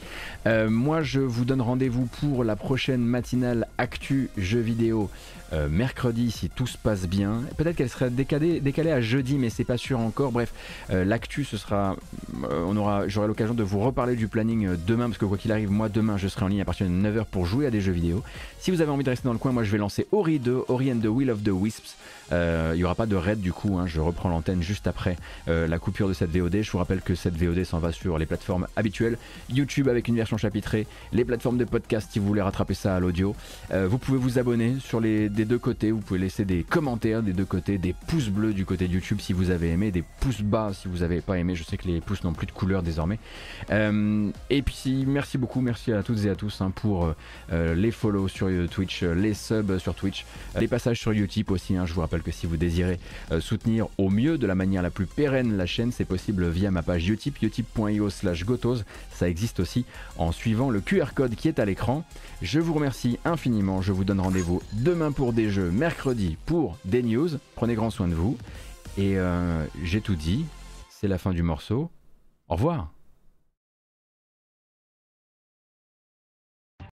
S1: Euh, moi, je vous donne rendez-vous pour la prochaine matinale Actu jeux vidéo euh, mercredi si tout se passe bien. Peut-être qu'elle serait décalée, à jeudi, mais c'est pas sûr encore. Bref, euh, l'actu, ce sera, euh, on aura, j'aurai l'occasion de vous reparler du planning demain, parce que quoi qu'il arrive, moi demain, je serai en ligne à partir de 9h pour jouer à des jeux vidéo. Si vous avez envie de rester dans le coin, moi je vais lancer Ori 2, Ori and the Will of the Wisps. Il n'y aura pas de raid du coup, hein. je reprends l'antenne juste après la coupure de cette VOD. Je vous rappelle que cette VOD s'en va sur les plateformes habituelles, YouTube avec une version chapitrée, les plateformes de podcast si vous voulez rattraper ça à l'audio. vous pouvez vous abonner sur les des deux côtés. Vous pouvez laisser des commentaires des deux côtés, des pouces bleus du côté de YouTube si vous avez aimé, des pouces bas si vous n'avez pas aimé. Je sais que les pouces n'ont plus de couleur désormais. Euh, et puis merci beaucoup, merci à toutes et à tous hein, pour euh, les follow sur Twitch, les subs sur Twitch, les passages sur YouTube aussi. Hein. Je vous rappelle que si vous désirez euh, soutenir au mieux de la manière la plus pérenne la chaîne, c'est possible via ma page Utip, utip.io slash gotos. Ça existe aussi en suivant le QR code qui est à l'écran. Je vous remercie infiniment. Je vous donne rendez-vous demain pour des jeux, mercredi pour des news. Prenez grand soin de vous. Et euh, j'ai tout dit. C'est la fin du morceau. Au revoir.